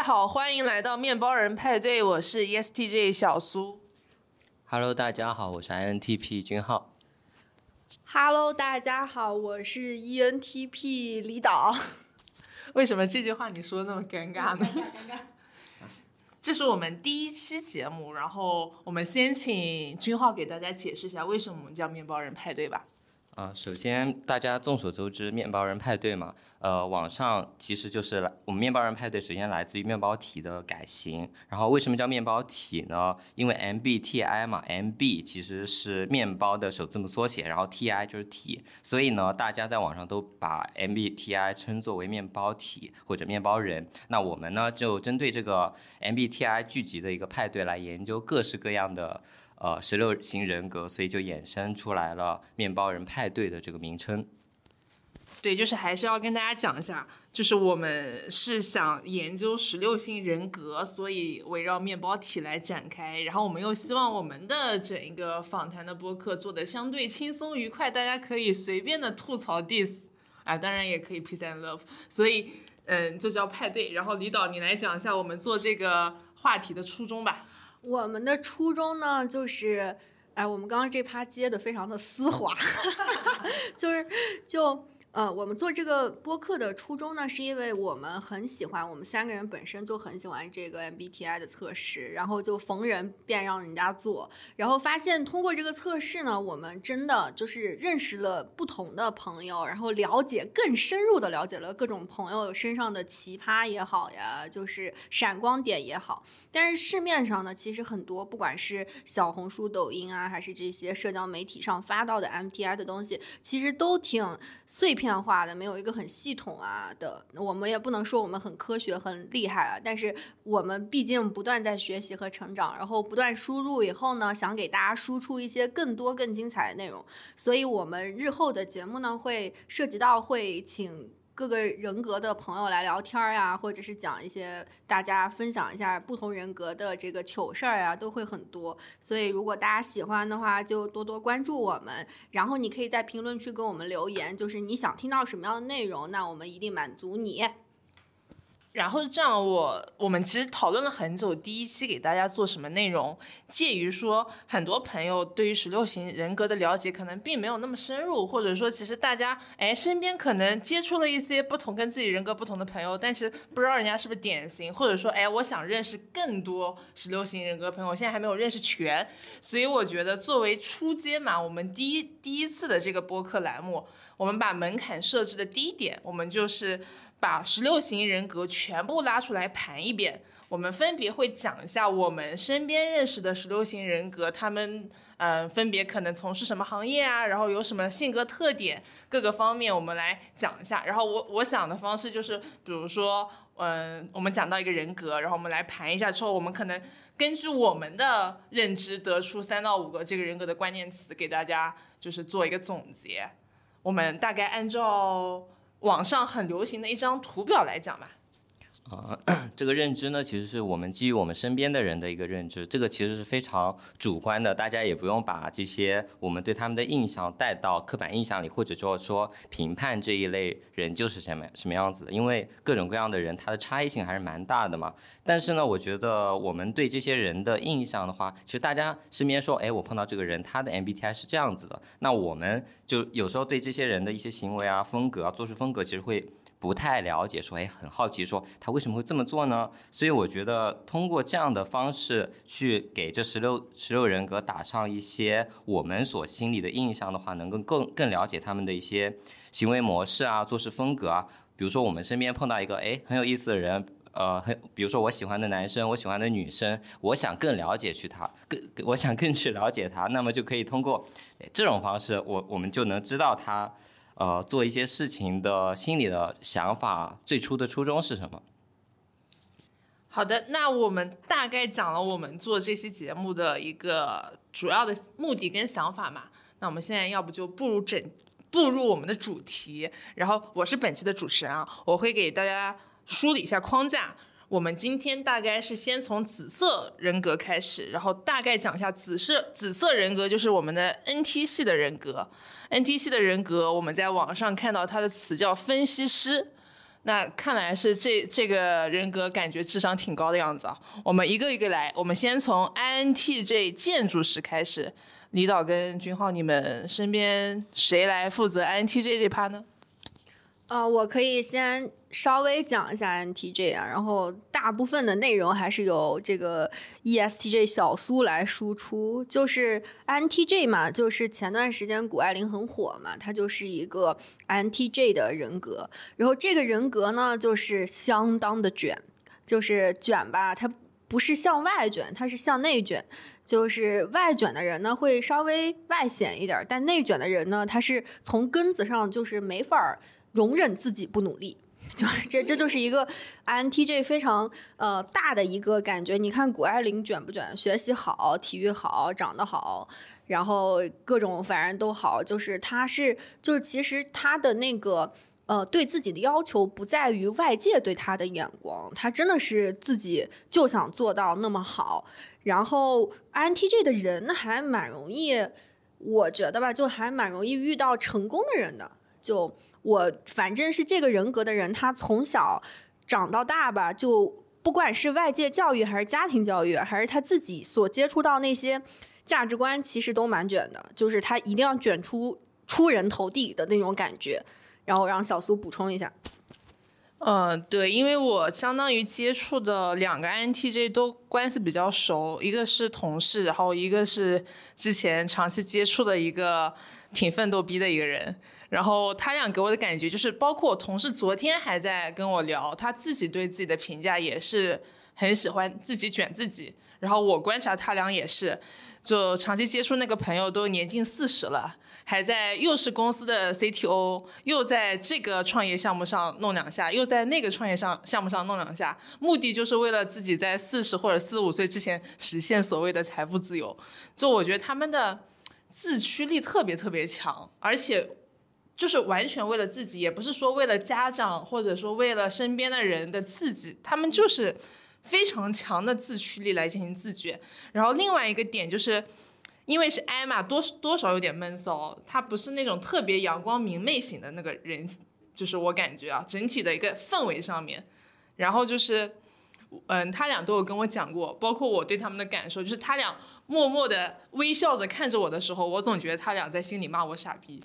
家好，欢迎来到面包人派对，我是 ESTJ 小苏。Hello，大家好，我是 INTP 君浩。Hello，大家好，我是 E ENTP 李导。为什么这句话你说的那么尴尬呢？这是我们第一期节目，然后我们先请君浩给大家解释一下为什么我们叫面包人派对吧。啊、首先大家众所周知，面包人派对嘛，呃，网上其实就是来我们面包人派对，首先来自于面包体的改型。然后为什么叫面包体呢？因为 MBTI 嘛，MB 其实是面包的首字母缩写，然后 TI 就是体，所以呢，大家在网上都把 MBTI 称作为面包体或者面包人。那我们呢，就针对这个 MBTI 聚集的一个派对来研究各式各样的。呃，十六型人格，所以就衍生出来了“面包人派对”的这个名称。对，就是还是要跟大家讲一下，就是我们是想研究十六型人格，所以围绕面包体来展开。然后我们又希望我们的整一个访谈的播客做的相对轻松愉快，大家可以随便的吐槽 diss 啊，当然也可以 peace and love。所以，嗯，就叫派对。然后李导，你来讲一下我们做这个话题的初衷吧。我们的初衷呢，就是，哎，我们刚刚这趴接的非常的丝滑，就是就。呃，我们做这个播客的初衷呢，是因为我们很喜欢，我们三个人本身就很喜欢这个 MBTI 的测试，然后就逢人便让人家做，然后发现通过这个测试呢，我们真的就是认识了不同的朋友，然后了解更深入的了解了各种朋友身上的奇葩也好呀，就是闪光点也好，但是市面上呢，其实很多不管是小红书、抖音啊，还是这些社交媒体上发到的 MBTI 的东西，其实都挺碎片化的，没有一个很系统啊的。我们也不能说我们很科学、很厉害啊，但是我们毕竟不断在学习和成长，然后不断输入以后呢，想给大家输出一些更多、更精彩的内容。所以我们日后的节目呢，会涉及到会请。各个人格的朋友来聊天儿呀，或者是讲一些大家分享一下不同人格的这个糗事儿呀，都会很多。所以如果大家喜欢的话，就多多关注我们。然后你可以在评论区跟我们留言，就是你想听到什么样的内容，那我们一定满足你。然后这样我，我们其实讨论了很久，第一期给大家做什么内容，介于说很多朋友对于十六型人格的了解可能并没有那么深入，或者说其实大家哎身边可能接触了一些不同跟自己人格不同的朋友，但是不知道人家是不是典型，或者说哎我想认识更多十六型人格朋友，现在还没有认识全，所以我觉得作为初阶嘛，我们第一第一次的这个播客栏目，我们把门槛设置的低一点，我们就是。把十六型人格全部拉出来盘一遍，我们分别会讲一下我们身边认识的十六型人格，他们嗯、分别可能从事什么行业啊，然后有什么性格特点，各个方面我们来讲一下。然后我我想的方式就是，比如说嗯、我们讲到一个人格，然后我们来盘一下之后，我们可能根据我们的认知得出三到五个这个人格的关键词，给大家就是做一个总结。我们大概按照。网上很流行的一张图表来讲吧。啊、这个认知呢，其实是我们基于我们身边的人的一个认知，这个其实是非常主观的，大家也不用把这些我们对他们的印象带到刻板印象里，或者说说评判这一类人就是什么什么样子的，因为各种各样的人他的差异性还是蛮大的嘛。但是呢，我觉得我们对这些人的印象的话，其实大家身边说，哎，我碰到这个人，他的 MBTI 是这样子的，那我们就有时候对这些人的一些行为啊、风格啊、做事风格，其实会。不太了解，说哎，很好奇，说他为什么会这么做呢？所以我觉得通过这样的方式去给这十六十六人格打上一些我们所心里的印象的话，能够更更了解他们的一些行为模式啊、做事风格啊。比如说我们身边碰到一个哎很有意思的人，呃，很比如说我喜欢的男生，我喜欢的女生，我想更了解去他，更我想更去了解他，那么就可以通过这种方式，我我们就能知道他。呃，做一些事情的心里的想法，最初的初衷是什么？好的，那我们大概讲了我们做这期节目的一个主要的目的跟想法嘛。那我们现在要不就步入整步入我们的主题，然后我是本期的主持人啊，我会给大家梳理一下框架。我们今天大概是先从紫色人格开始，然后大概讲一下紫色紫色人格就是我们的 NT 系的人格。NT 系的人格，我们在网上看到它的词叫分析师。那看来是这这个人格感觉智商挺高的样子啊。我们一个一个来，我们先从 INTJ 建筑师开始。李导跟君浩，你们身边谁来负责 INTJ 这趴呢？呃，我可以先稍微讲一下 NTJ 啊，然后大部分的内容还是由这个 ESTJ 小苏来输出。就是 NTJ 嘛，就是前段时间谷爱凌很火嘛，他就是一个 NTJ 的人格。然后这个人格呢，就是相当的卷，就是卷吧，它不是向外卷，它是向内卷。就是外卷的人呢，会稍微外显一点，但内卷的人呢，他是从根子上就是没法。容忍自己不努力，就这这就是一个 INTJ 非常呃大的一个感觉。你看谷爱凌卷不卷？学习好，体育好，长得好，然后各种反正都好。就是他是，就是其实他的那个呃对自己的要求不在于外界对他的眼光，他真的是自己就想做到那么好。然后 INTJ 的人还蛮容易，我觉得吧，就还蛮容易遇到成功的人的，就。我反正是这个人格的人，他从小长到大吧，就不管是外界教育还是家庭教育，还是他自己所接触到那些价值观，其实都蛮卷的。就是他一定要卷出出人头地的那种感觉。然后让小苏补充一下。嗯，对，因为我相当于接触的两个 INTJ 都关系比较熟，一个是同事，然后一个是之前长期接触的一个挺奋斗逼的一个人。然后他俩给我的感觉就是，包括我同事昨天还在跟我聊，他自己对自己的评价也是很喜欢自己卷自己。然后我观察他俩也是，就长期接触那个朋友都年近四十了，还在又是公司的 CTO，又在这个创业项目上弄两下，又在那个创业上项目上弄两下，目的就是为了自己在四十或者四五岁之前实现所谓的财富自由。就我觉得他们的自驱力特别特别强，而且。就是完全为了自己，也不是说为了家长，或者说为了身边的人的刺激，他们就是非常强的自驱力来进行自觉。然后另外一个点就是，因为是艾玛，多多少有点闷骚，他不是那种特别阳光明媚型的那个人，就是我感觉啊，整体的一个氛围上面。然后就是，嗯，他俩都有跟我讲过，包括我对他们的感受，就是他俩默默的微笑着看着我的时候，我总觉得他俩在心里骂我傻逼。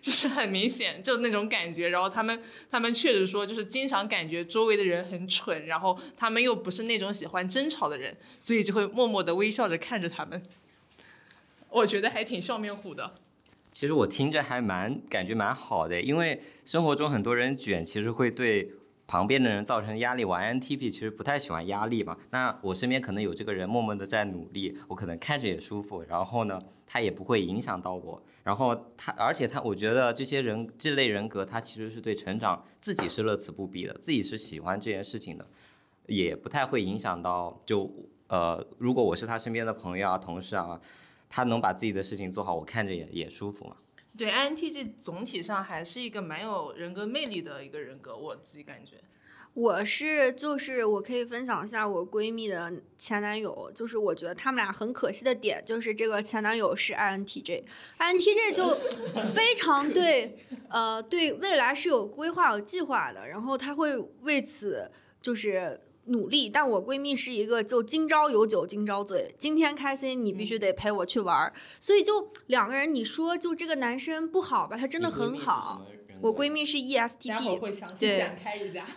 就是很明显，就那种感觉。然后他们，他们确实说，就是经常感觉周围的人很蠢，然后他们又不是那种喜欢争吵的人，所以就会默默的微笑着看着他们。我觉得还挺笑面虎的。其实我听着还蛮感觉蛮好的，因为生活中很多人卷，其实会对旁边的人造成压力。我 INTP 其实不太喜欢压力嘛，那我身边可能有这个人默默的在努力，我可能看着也舒服，然后呢，他也不会影响到我。然后他，而且他，我觉得这些人这类人格，他其实是对成长自己是乐此不疲的，自己是喜欢这件事情的，也不太会影响到。就呃，如果我是他身边的朋友啊、同事啊，他能把自己的事情做好，我看着也也舒服嘛。对，INTJ 总体上还是一个蛮有人格魅力的一个人格，我自己感觉。我是就是我可以分享一下我闺蜜的前男友，就是我觉得他们俩很可惜的点就是这个前男友是 INTJ，INTJ 就非常对呃对未来是有规划有计划的，然后他会为此就是努力。但我闺蜜是一个就今朝有酒今朝醉，今天开心你必须得陪我去玩儿，所以就两个人你说就这个男生不好吧，他真的很好。我闺蜜是 ESTP，对，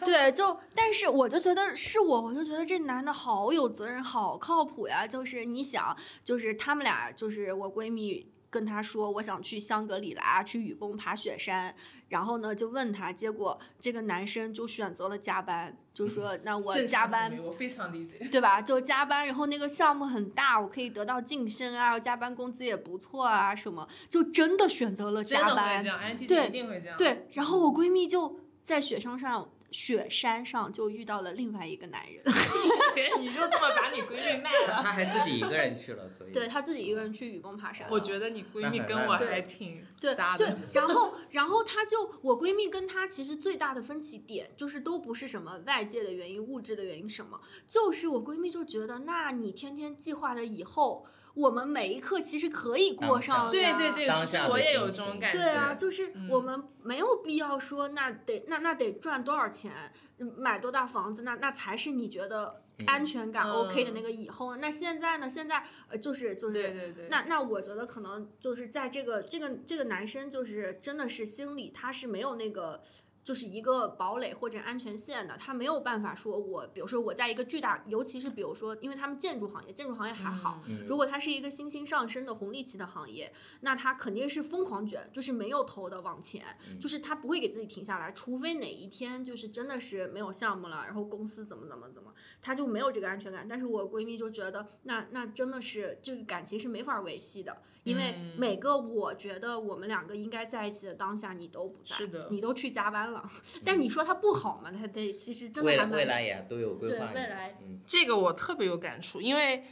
对，就但是我就觉得是我，我就觉得这男的好有责任，好靠谱呀。就是你想，就是他们俩，就是我闺蜜。跟他说我想去香格里拉去雨崩爬雪山，然后呢就问他，结果这个男生就选择了加班，就说 那我加班，我非常理解，对吧？就加班，然后那个项目很大，我可以得到晋升啊，加班工资也不错啊，什么就真的选择了加班，对，对，然后我闺蜜就在雪山上雪山上就遇到了另外一个男人，你就这么把你闺蜜卖了？他还自己一个人去了，所以对他自己一个人去雨崩爬山了。我觉得你闺蜜跟我还挺对对搭的。，然后然后她就我闺蜜跟她其实最大的分歧点就是都不是什么外界的原因、物质的原因什么，就是我闺蜜就觉得，那你天天计划的以后，我们每一刻其实可以过上对对对，其实我也有这种感觉。对啊，就是嗯我们没有必要说那得那那得赚多少钱，嗯买多大房子，那那才是你觉得安全感嗯 OK 的那个以后。那现在呢？现在呃就是就是对对对，那那我觉得可能就是在这个这个这个男生就是真的是心里他是没有那个。就是一个堡垒或者安全线的，他没有办法说我，比如说我在一个巨大，尤其是比如说，因为他们建筑行业，建筑行业还好，嗯如果它是一个新兴上升的红利期的行业，那它肯定是疯狂卷，就是没有头的往前，就是他不会给自己停下来，除非哪一天就是真的是没有项目了，然后公司怎么怎么怎么，他就没有这个安全感。但是我闺蜜就觉得，那那真的是这个感情是没法维系的，因为嗯每个我觉得我们两个应该在一起的当下，你都不在，是的你都去加班了。但你说他不好嘛？他得其实真的未来还蛮未来也都有规对划。未来嗯，这个我特别有感触，因为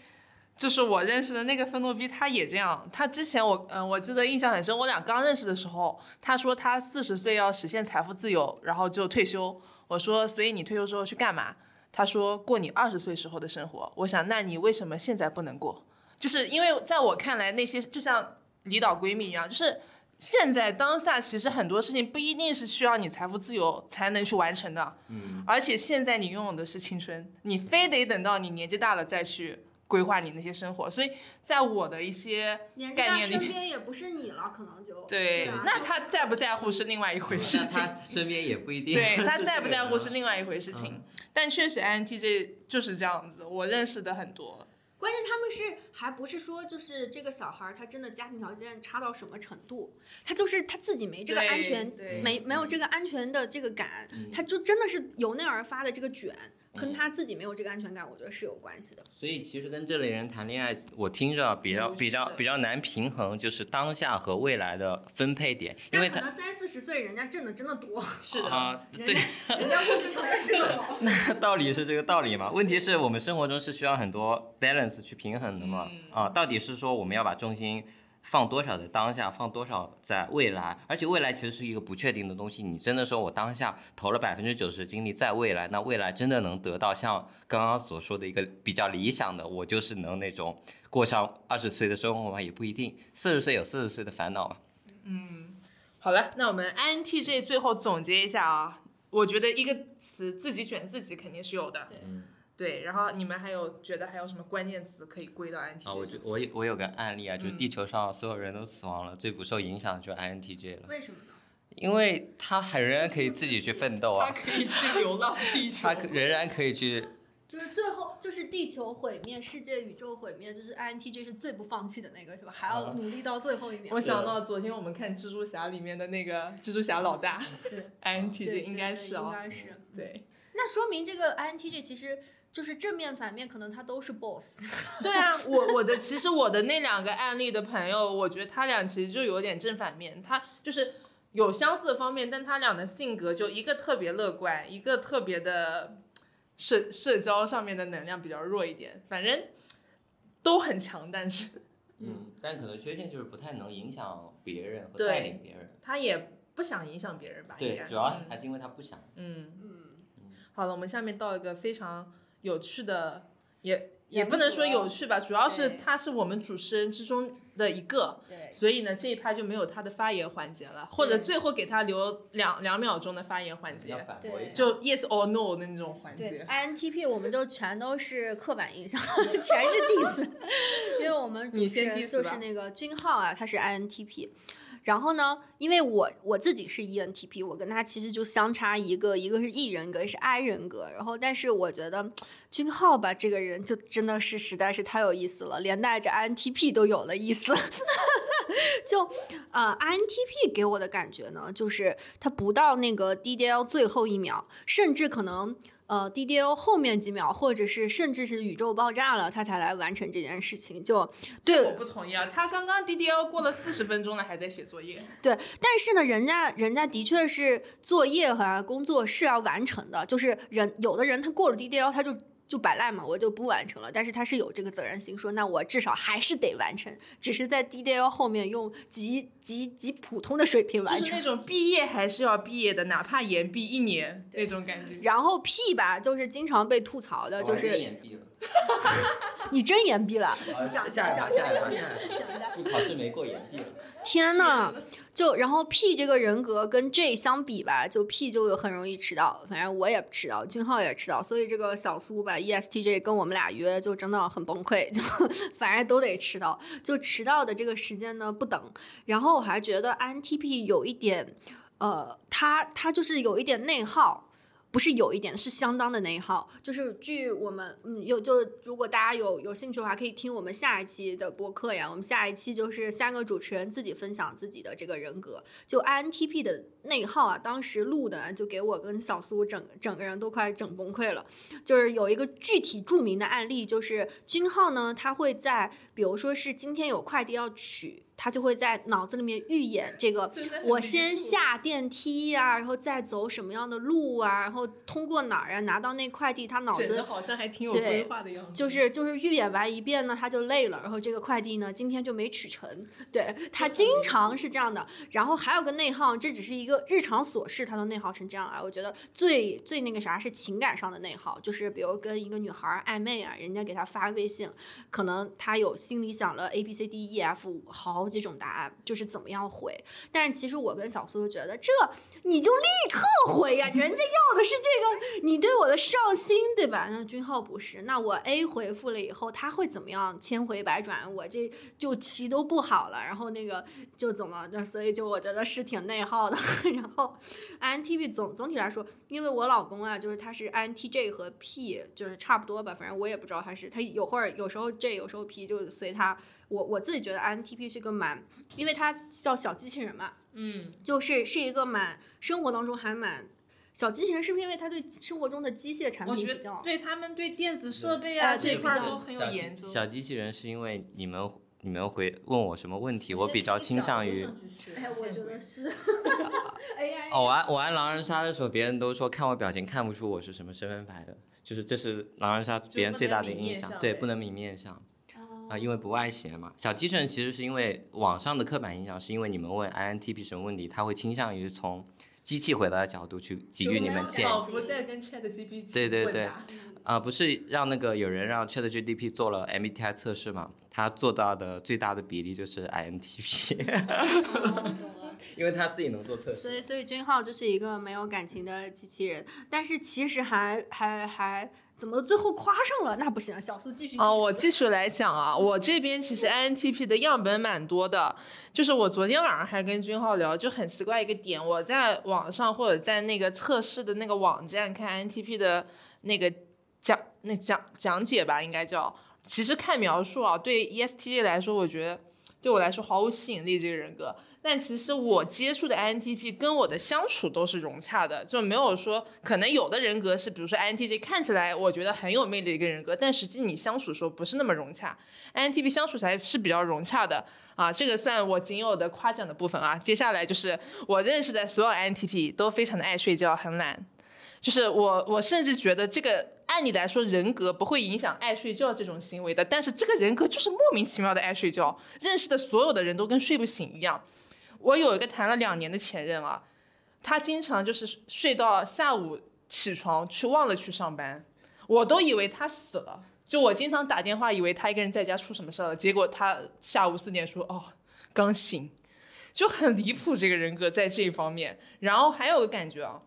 就是我认识的那个愤怒逼，他也这样。他之前我嗯，我记得印象很深，我俩刚认识的时候，他说他四十岁要实现财富自由，然后就退休。我说，所以你退休之后去干嘛？他说过你二十岁时候的生活。我想，那你为什么现在不能过？就是因为在我看来，那些就像离岛闺蜜一样，就是。现在当下，其实很多事情不一定是需要你财富自由才能去完成的，嗯，而且现在你拥有的是青春，你非得等到你年纪大了再去规划你那些生活。所以在我的一些年纪大，概念里，身边也不是你了，可能就对，啊那他在不在乎是另外一回事那情。他 身边也不一定。对他在不在乎是另外一回事情，但确实 INTJ 就是这样子，我认识的很多。关键他们是还不是说就是这个小孩儿他真的家庭条件差到什么程度，他就是他自己没这个安全，对没没有这个安全的这个感，嗯。他就真的是由内而发的这个卷，跟他自己没有这个安全感，我觉得是有关系的。所以其实跟这类人谈恋爱，我听着比较比较比较难平衡，就是当下和未来的分配点，因为可能三四十岁人家挣的真的多，是的，啊，对，人家物质条件真的好。道理是这个道理嘛。问题是我们生活中是需要很多 balance 去平衡的嘛。嗯啊，到底是说我们要把重心放多少在当下，放多少在未来？而且未来其实是一个不确定的东西。你真的说我当下投了百分之九十精力在未来，那未来真的能得到像刚刚所说的一个比较理想的，我就是能那种过上二十岁的生活吗？也不一定。四十岁有四十岁的烦恼嘛。嗯好了，那我们 INTJ 最后总结一下啊，我觉得一个词自己选自己肯定是有的，对嗯对。然后你们还有觉得还有什么关键词可以归到 INTJ？啊，我就我有我有个案例啊，就是嗯地球上所有人都死亡了，最不受影响的就是 INTJ 了。为什么呢？因为他还仍然可以自己去奋斗啊，他可以去流浪地球他。可仍然可以去，就是最后就是地球毁灭，世界宇宙毁灭，就是 INTJ 是最不放弃的那个，是吧？还要努力到最后一秒。我想到昨天我们看蜘蛛侠里面的那个蜘蛛侠老大对 INTJ 应该是哦，该是。对那说明这个 INTJ 其实就是正面反面，可能他都是 boss。对啊，我我的其实我的那两个案例的朋友，我觉得他俩其实就有点正反面，他就是有相似的方面，但他俩的性格就一个特别乐观，一个特别的社社交上面的能量比较弱一点，反正都很强，但是嗯，但可能缺陷就是不太能影响别人和带领别人。他也不想影响别人吧？应该，对主要嗯还是因为他不想。嗯。嗯，好了，我们下面到一个非常有趣的，也也不能说有趣吧，主要是他是我们主持人之中的一个，对。所以呢这一趴就没有他的发言环节了，或者最后给他留两两秒钟的发言环节，就 yes or no 的那种环节。，INTP 我们就全都是刻板印象，全是 diss，因为我们主你先持人就是那个君浩啊，他是 INTP。然后呢，因为我我自己是 ENTP，我跟他其实就相差一个，一个是 E 人格，是 I 人格。然后，但是我觉得君浩吧，这个人就真的是实在是太有意思了，连带着 INTP 都有了意思。就呃，INTP 给我的感觉呢，就是他不到那个 DDL 最后一秒，甚至可能呃 DDL 后面几秒，或者是甚至是宇宙爆炸了，他才来完成这件事情。就对我不同意啊，他刚刚 DDL 过了四十分钟了，还在写作业。对，但是呢，人家人家的确是作业和工作是要完成的，就是人有的人他过了 DDL 他就。就摆烂嘛，我就不完成了。但是他是有这个责任心，说那我至少还是得完成，只是在 DDL 后面用极极极普通的水平完成。就是那种毕业还是要毕业的，哪怕延毕一年那种感觉。然后 P 吧，就是经常被吐槽的，就是延毕了，你真延毕了，讲下讲一把，讲下一把，下一把，就考试没过延毕了。天呐，就然后 P 这个人格跟 J 相比吧，就 P 就很容易迟到，反正我也迟到，俊浩也迟到，所以这个小苏吧 ESTJ 跟我们俩约就真的很崩溃，就 反正都得迟到，就迟到的这个时间呢不等。然后我还觉得 INTP 有一点，呃，他他就是有一点内耗。不是有一点，是相当的内耗。就是据我们，嗯，有就如果大家有有兴趣的话，可以听我们下一期的播客呀。我们下一期就是三个主持人自己分享自己的这个人格，就 INTP 的内耗啊。当时录的就给我跟小苏整整个人都快整崩溃了。就是有一个具体著名的案例，就是君浩呢，他会在比如说是今天有快递要取。他就会在脑子里面预演这个，我先下电梯呀，然后再走什么样的路啊，然后通过哪儿啊，拿到那快递，他脑子好像还挺有规划的样子。就是就是预演完一遍呢，他就累了，然后这个快递呢今天就没取成。对他经常是这样的。然后还有个内耗，这只是一个日常琐事，他都内耗成这样啊。我觉得最最那个啥是情感上的内耗，就是比如跟一个女孩暧昧啊，人家给他发微信，可能他有心里想了 A B C D E F 好。几种答案就是怎么样回，但是其实我跟小苏觉得，这你就立刻回呀，人家要的是这个，你对我的上心，对吧？那君浩不是，那我 A 回复了以后，他会怎么样？千回百转，我这就棋都不好了，然后那个就怎么，所以就我觉得是挺内耗的。然后 INTP 总总体来说，因为我老公啊，就是他是 INTJ 和 P，就是差不多吧，反正我也不知道他是，他有会儿有时候 J，有时候 P，就随他。我我自己觉得 INTP 是个蛮，因为它叫小机器人嘛，嗯，就是是一个蛮生活当中还蛮小机器人，是不是因为他对生活中的机械产品比较，对他们对电子设备啊这一块都很有研究。小机器人是因为你们你们回问我什么问题，我比较倾向于，哎，我觉得是，我玩我玩狼人杀的时候，别人都说看我表情看不出我是什么身份牌的，就是这是狼人杀别人最大的印象，对，不能明面相。啊，因为不外写嘛。小机器人其实是因为网上的刻板印象，是因为你们问 INTP 什么问题，他会倾向于从机器回答的角度去给予你们建议。仿佛在跟 ChatGPT 对对对，啊，不是让那个有人让 ChatGPT 做了 MBTI 测试嘛？他做到的最大的比例就是 INTP。因为他自己能做测试。所以，所以君浩就是一个没有感情的机器人，但是其实还还还。怎么最后夸上了？那不行，小苏继续。哦，我继续来讲啊，我这边其实 INTP 的样本蛮多的，就是我昨天晚上还跟君浩聊，就很奇怪一个点，我在网上或者在那个测试的那个网站看 INTP 的那个讲那讲讲解吧，应该叫，其实看描述啊，对 ESTJ 来说，我觉得对我来说毫无吸引力，这个人格。但其实我接触的 INTP 跟我的相处都是融洽的，就没有说可能有的人格是，比如说 INTJ 看起来我觉得很有魅力的一个人格，但实际你相处的时候不是那么融洽。INTP 相处起来是比较融洽的啊，这个算我仅有的夸奖的部分啊。接下来就是我认识的所有 INTP 都非常的爱睡觉，很懒。就是我，我甚至觉得这个按理来说人格不会影响爱睡觉这种行为的，但是这个人格就是莫名其妙的爱睡觉，认识的所有的人都跟睡不醒一样。我有一个谈了两年的前任啊，他经常就是睡到下午起床去忘了去上班，我都以为他死了。就我经常打电话以为他一个人在家出什么事了，结果他下午四点说哦刚醒，就很离谱这个人格在这一方面。然后还有个感觉啊。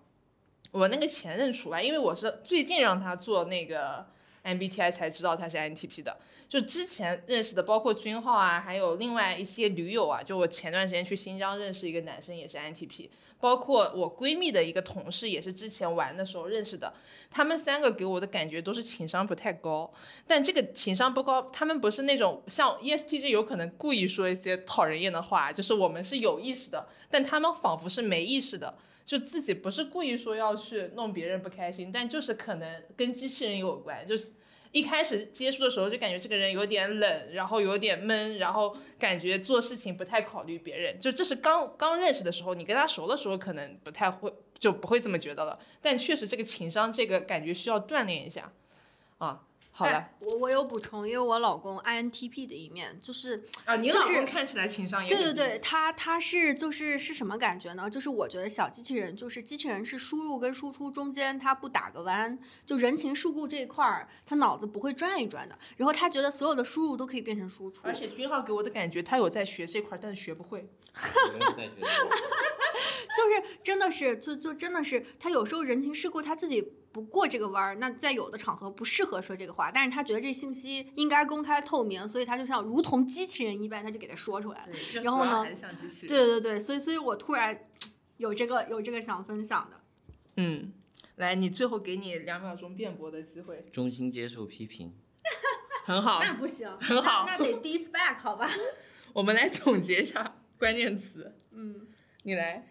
我那个前任除外，因为我是最近让他做那个 MBTI 才知道他是 INTP 的。就之前认识的，包括君浩啊，还有另外一些驴友啊。就我前段时间去新疆认识一个男生，也是 INTP。包括我闺蜜的一个同事，也是之前玩的时候认识的。他们三个给我的感觉都是情商不太高。但这个情商不高，他们不是那种像 ESTJ 有可能故意说一些讨人厌的话，就是我们是有意识的，但他们仿佛是没意识的。就自己不是故意说要去弄别人不开心，但就是可能跟机器人有关，就是一开始接触的时候就感觉这个人有点冷，然后有点闷，然后感觉做事情不太考虑别人，就这是刚刚认识的时候，你跟他熟的时候可能不太会就不会这么觉得了，但确实这个情商这个感觉需要锻炼一下，啊。好的哎我我有补充，因为我老公 INTP 的一面就是啊，你老就是公看起来情商也对对对，他他是就是是什么感觉呢？就是我觉得小机器人就是机器人是输入跟输出中间他不打个弯，就人情世故这一块儿，他脑子不会转一转的。然后他觉得所有的输入都可以变成输出，而且君浩给我的感觉，他有在学这块，但是学不会。有没有在学这个就是真的是就就真的是他有时候人情世故他自己不过这个弯儿，那在有的场合不适合说这个话，但是他觉得这信息应该公开透明，所以他就像如同机器人一般，他就给他说出来。了，然后呢还是像机器人。对对对，所以所以我突然 有这个有这个想分享的。嗯，来，你最后给你两秒钟辩驳的机会，衷心接受批评。很好。那不行，很好那那得 dis back 好吧？我们来总结一下关键词，嗯你来，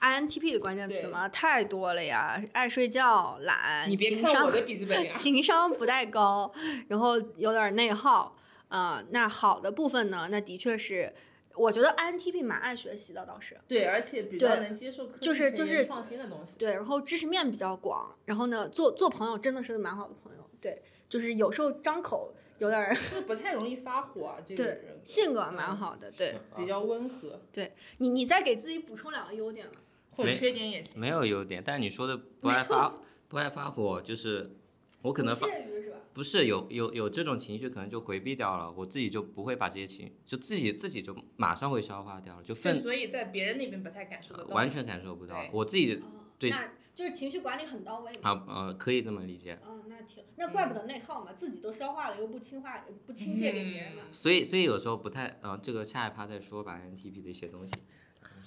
，INTP 的关键词对嘛，太多了呀，爱睡觉、懒，你别看我的笔记本呀。情商不太高，然后有点内耗。啊、那好的部分呢？那的确是，我觉得 INTP 蛮爱学习的，倒是。对，而且比较能接受科技就是就是创新的东西。对，然后知识面比较广，然后呢，做做朋友真的是蛮好的朋友。对，就是有时候张口有点儿，不太容易发火啊，这个对性格蛮好的。对比较温和，对你，你再给自己补充两个优点吧。或者没缺点也行。没有优点，但你说的不爱发不爱发火，就是我可能发不屑于是吧？不是有有有这种情绪，可能就回避掉了，我自己就不会把这些情，就自己自己就马上会消化掉了，就对，愤所以在别人那边不太感受得到。完全感受不到对。我自己哦对那就是情绪管理很到位嘛。啊呃可以这么理解，嗯，那挺，那怪不得内耗嘛，自己都消化了，又不倾化，不倾泻给别人嘛。所以所以有时候不太呃这个下一趴再说吧，NTP 的一些东西。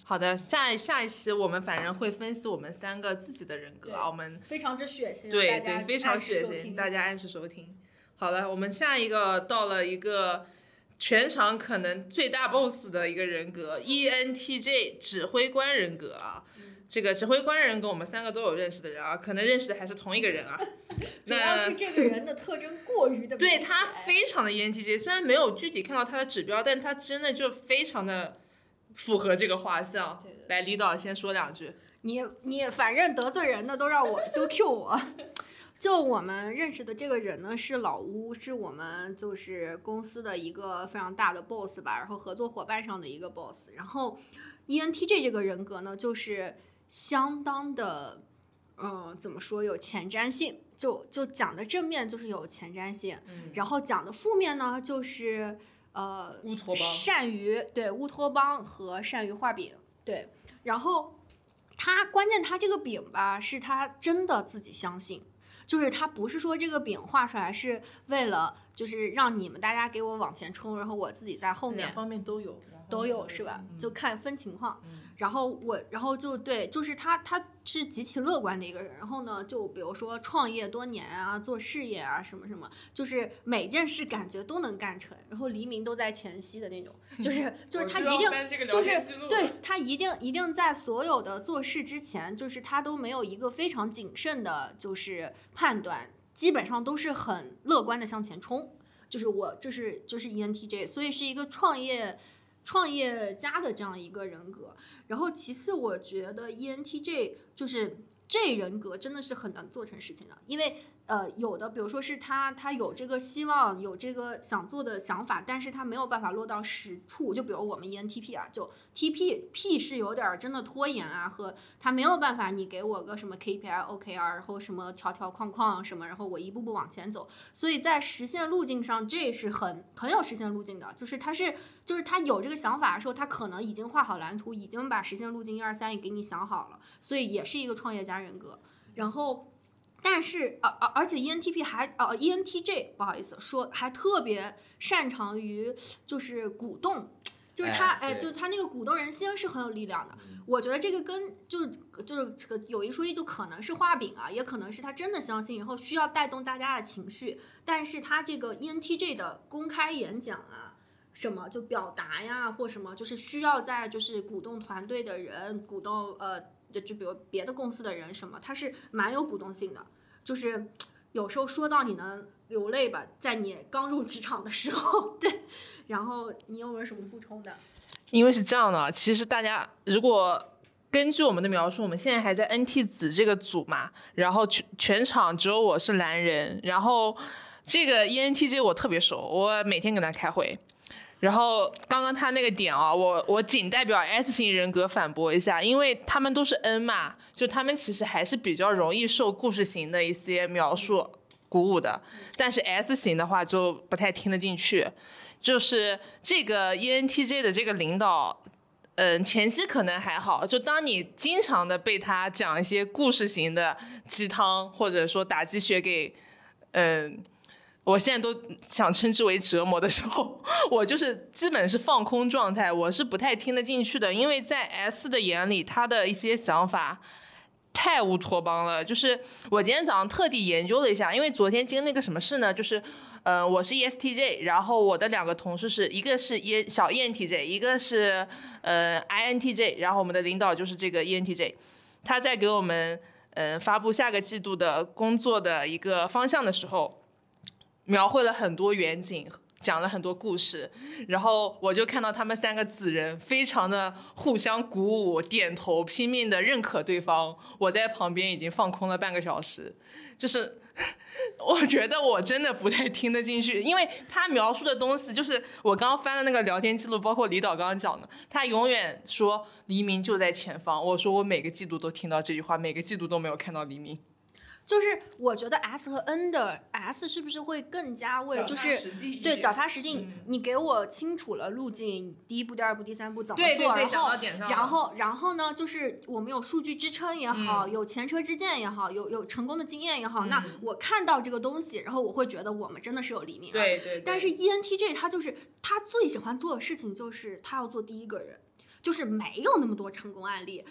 好的，下一下一期我们反正会分析我们三个自己的人格啊，我们非常之血腥，对对非常血腥，大家按时收听。好了，我们下一个到了一个全场可能最大 boss 的一个人格，ENTJ 指挥官人格啊。嗯这个指挥官人格，我们三个都有认识的人啊，可能认识的还是同一个人啊。主要是这个人的特征过于的对他非常的 ENTJ，虽然没有具体看到他的指标，但他真的就非常的符合这个画像。对对来，李导先说两句。你你反正得罪人的都让我都 Q 我。就我们认识的这个人呢，是老乌，是我们就是公司的一个非常大的 boss 吧，然后合作伙伴上的一个 boss。然后 E ENTJ 这个人格呢，就是相当的，嗯，怎么说有前瞻性，就就讲的正面就是有前瞻性，嗯，然后讲的负面呢就是呃乌托邦。善于对乌托邦和善于画饼，对，然后他关键他这个饼吧，是他真的自己相信，就是他不是说这个饼画出来是为了就是让你们大家给我往前冲，然后我自己在后面两方面都有，都有是吧？嗯就看分情况。嗯然后我，然后就对，就是他，他是极其乐观的一个人。然后呢，就比如说创业多年啊，做事业啊，什么什么，就是每件事感觉都能干成，然后黎明都在前夕的那种，就是 就是他一定就是对他一定一定在所有的做事之前，就是他都没有一个非常谨慎的，就是判断，基本上都是很乐观的向前冲。就是我，这是就是 E ENTJ，所以是一个创业创业家的这样一个人格。然后其次，我觉得 ENTJ 就是这人格真的是很难做成事情的，因为呃，有的比如说是他他有这个希望，有这个想做的想法，但是他没有办法落到实处。就比如我们 ENTP 啊，就 TP P 是有点真的拖延啊，和他没有办法，你给我个什么 KPI、OKR，然后什么条条框框什么，然后我一步步往前走。所以在实现路径上，这是很很有实现路径的，就是他是就是他有这个想法的时候，他可能已经画好蓝图，已经把实现路径一二三也给你想好了，所以也是一个创业家人格。然后，但是而而而且 ENTP 还呃 ENTJ 不好意思说还特别擅长于就是鼓动。就是他，哎，哎就是他那个鼓动人心是很有力量的。我觉得这个跟就就是这个有一说一，就可能是画饼啊，也可能是他真的相信，然后需要带动大家的情绪。但是他这个 E ENTJ 的公开演讲啊，什么就表达呀，或什么，就是需要在就是鼓动团队的人，鼓动呃就就比如别的公司的人什么，他是蛮有鼓动性的，就是有时候说到你能流泪吧，在你刚入职场的时候，对。然后你有没有什么补充的？因为是这样的，其实大家如果根据我们的描述，我们现在还在 NT 子这个组嘛，然后全全场只有我是蓝人，然后这个 ENTJ 我特别熟，我每天跟他开会。然后刚刚他那个点啊，我我仅代表 S 型人格反驳一下，因为他们都是 N 嘛，就他们其实还是比较容易受故事型的一些描述鼓舞的，但是 S 型的话就不太听得进去。就是这个 ENTJ 的这个领导，嗯，前期可能还好，就当你经常的被他讲一些故事型的鸡汤，或者说打鸡血给，嗯，我现在都想称之为折磨的时候，我就是基本是放空状态，我是不太听得进去的，因为在 S 的眼里，他的一些想法太乌托邦了。就是我今天早上特地研究了一下，因为昨天经历个什么事呢？就是。嗯，我是 ESTJ，然后我的两个同事是一个是 E 小 ENTJ，一个是呃 INTJ，然后我们的领导就是这个 ENTJ，他在给我们嗯发布下个季度的工作的一个方向的时候，描绘了很多远景，讲了很多故事，然后我就看到他们三个子人非常的互相鼓舞，点头拼命的认可对方，我在旁边已经放空了半个小时，就是。我觉得我真的不太听得进去，因为他描述的东西就是我刚刚翻的那个聊天记录，包括李导刚刚讲的，他永远说黎明就在前方。我说我每个季度都听到这句话，每个季度都没有看到黎明。就是我觉得 S 和 N 的 S 是不是会更加为就是对脚踏实地，你给我清楚了路径，第一步、第二步、第三步怎么做，然后然后然后呢，就是我们有数据支撑也好，有前车之鉴也好，有有成功的经验也好，那我看到这个东西，然后我会觉得我们真的是有黎明。对对。但是 ENTJ 他就是他最喜欢做的事情就是他要做第一个人。就是没有那么多成功案例，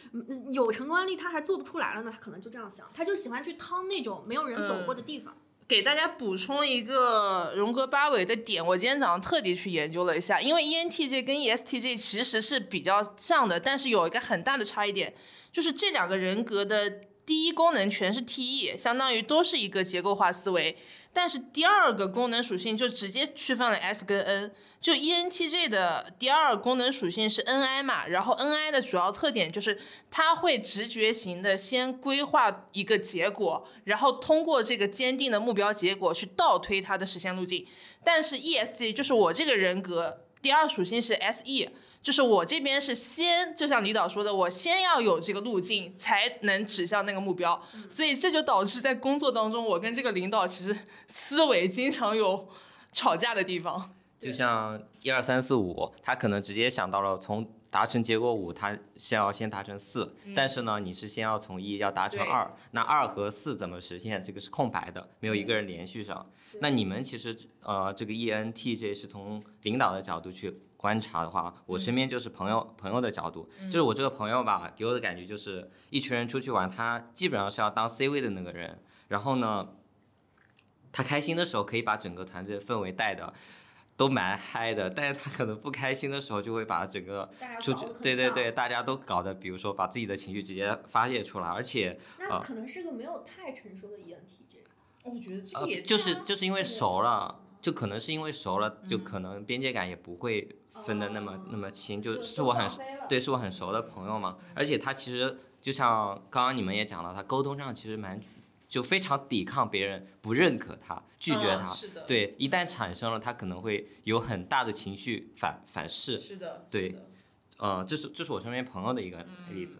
有成功案例他还做不出来了呢，他可能就这样想，他就喜欢去趟那种没有人走过的地方。给大家补充一个荣格八维的点，我今天早上特地去研究了一下，因为 ENTJ 跟 ESTJ 其实是比较像的，但是有一个很大的差异点，就是这两个人格的第一功能全是 TE，相当于都是一个结构化思维。但是第二个功能属性就直接区分了 S 跟 N，就 ENTJ 的第二功能属性是 NI 嘛，然后 NI 的主要特点就是它会直觉型的先规划一个结果，然后通过这个坚定的目标结果去倒推它的实现路径。但是 EST 就是我这个人格第二属性是 SE。就是我这边是先，就像李导说的，我先要有这个路径，才能指向那个目标。所以这就导致在工作当中，我跟这个领导其实思维经常有吵架的地方。就像一二三四五，他可能直接想到了从达成结果五，他先要先达成四。但是呢，你是先要从一要达成二，那二和四怎么实现？这个是空白的，没有一个人连续上。那你们其实呃，这个 ENTJ 是从领导的角度去。观察的话，我身边就是朋友朋友的角度，就是我这个朋友吧，给我的感觉就是一群人出去玩，他基本上是要当 C 位的那个人。然后呢，他开心的时候可以把整个团队氛围带的都蛮嗨的，但是他可能不开心的时候就会把整个出去，对对对，大家都搞得，比如说把自己的情绪直接发泄出来，而且那可能是个没有太成熟的 ENTJ，我觉得这个也就是就是因为熟了，就可能是因为熟了，就可能边界感也不会。分的那么那么清，就是我很对，是我很熟的朋友嘛。而且他其实就像刚刚你们也讲了，他沟通上其实蛮就非常抵抗别人不认可他、拒绝他。是的。对，一旦产生了，他可能会有很大的情绪反反噬。是的。对。呃，这是这是我身边朋友的一个例子。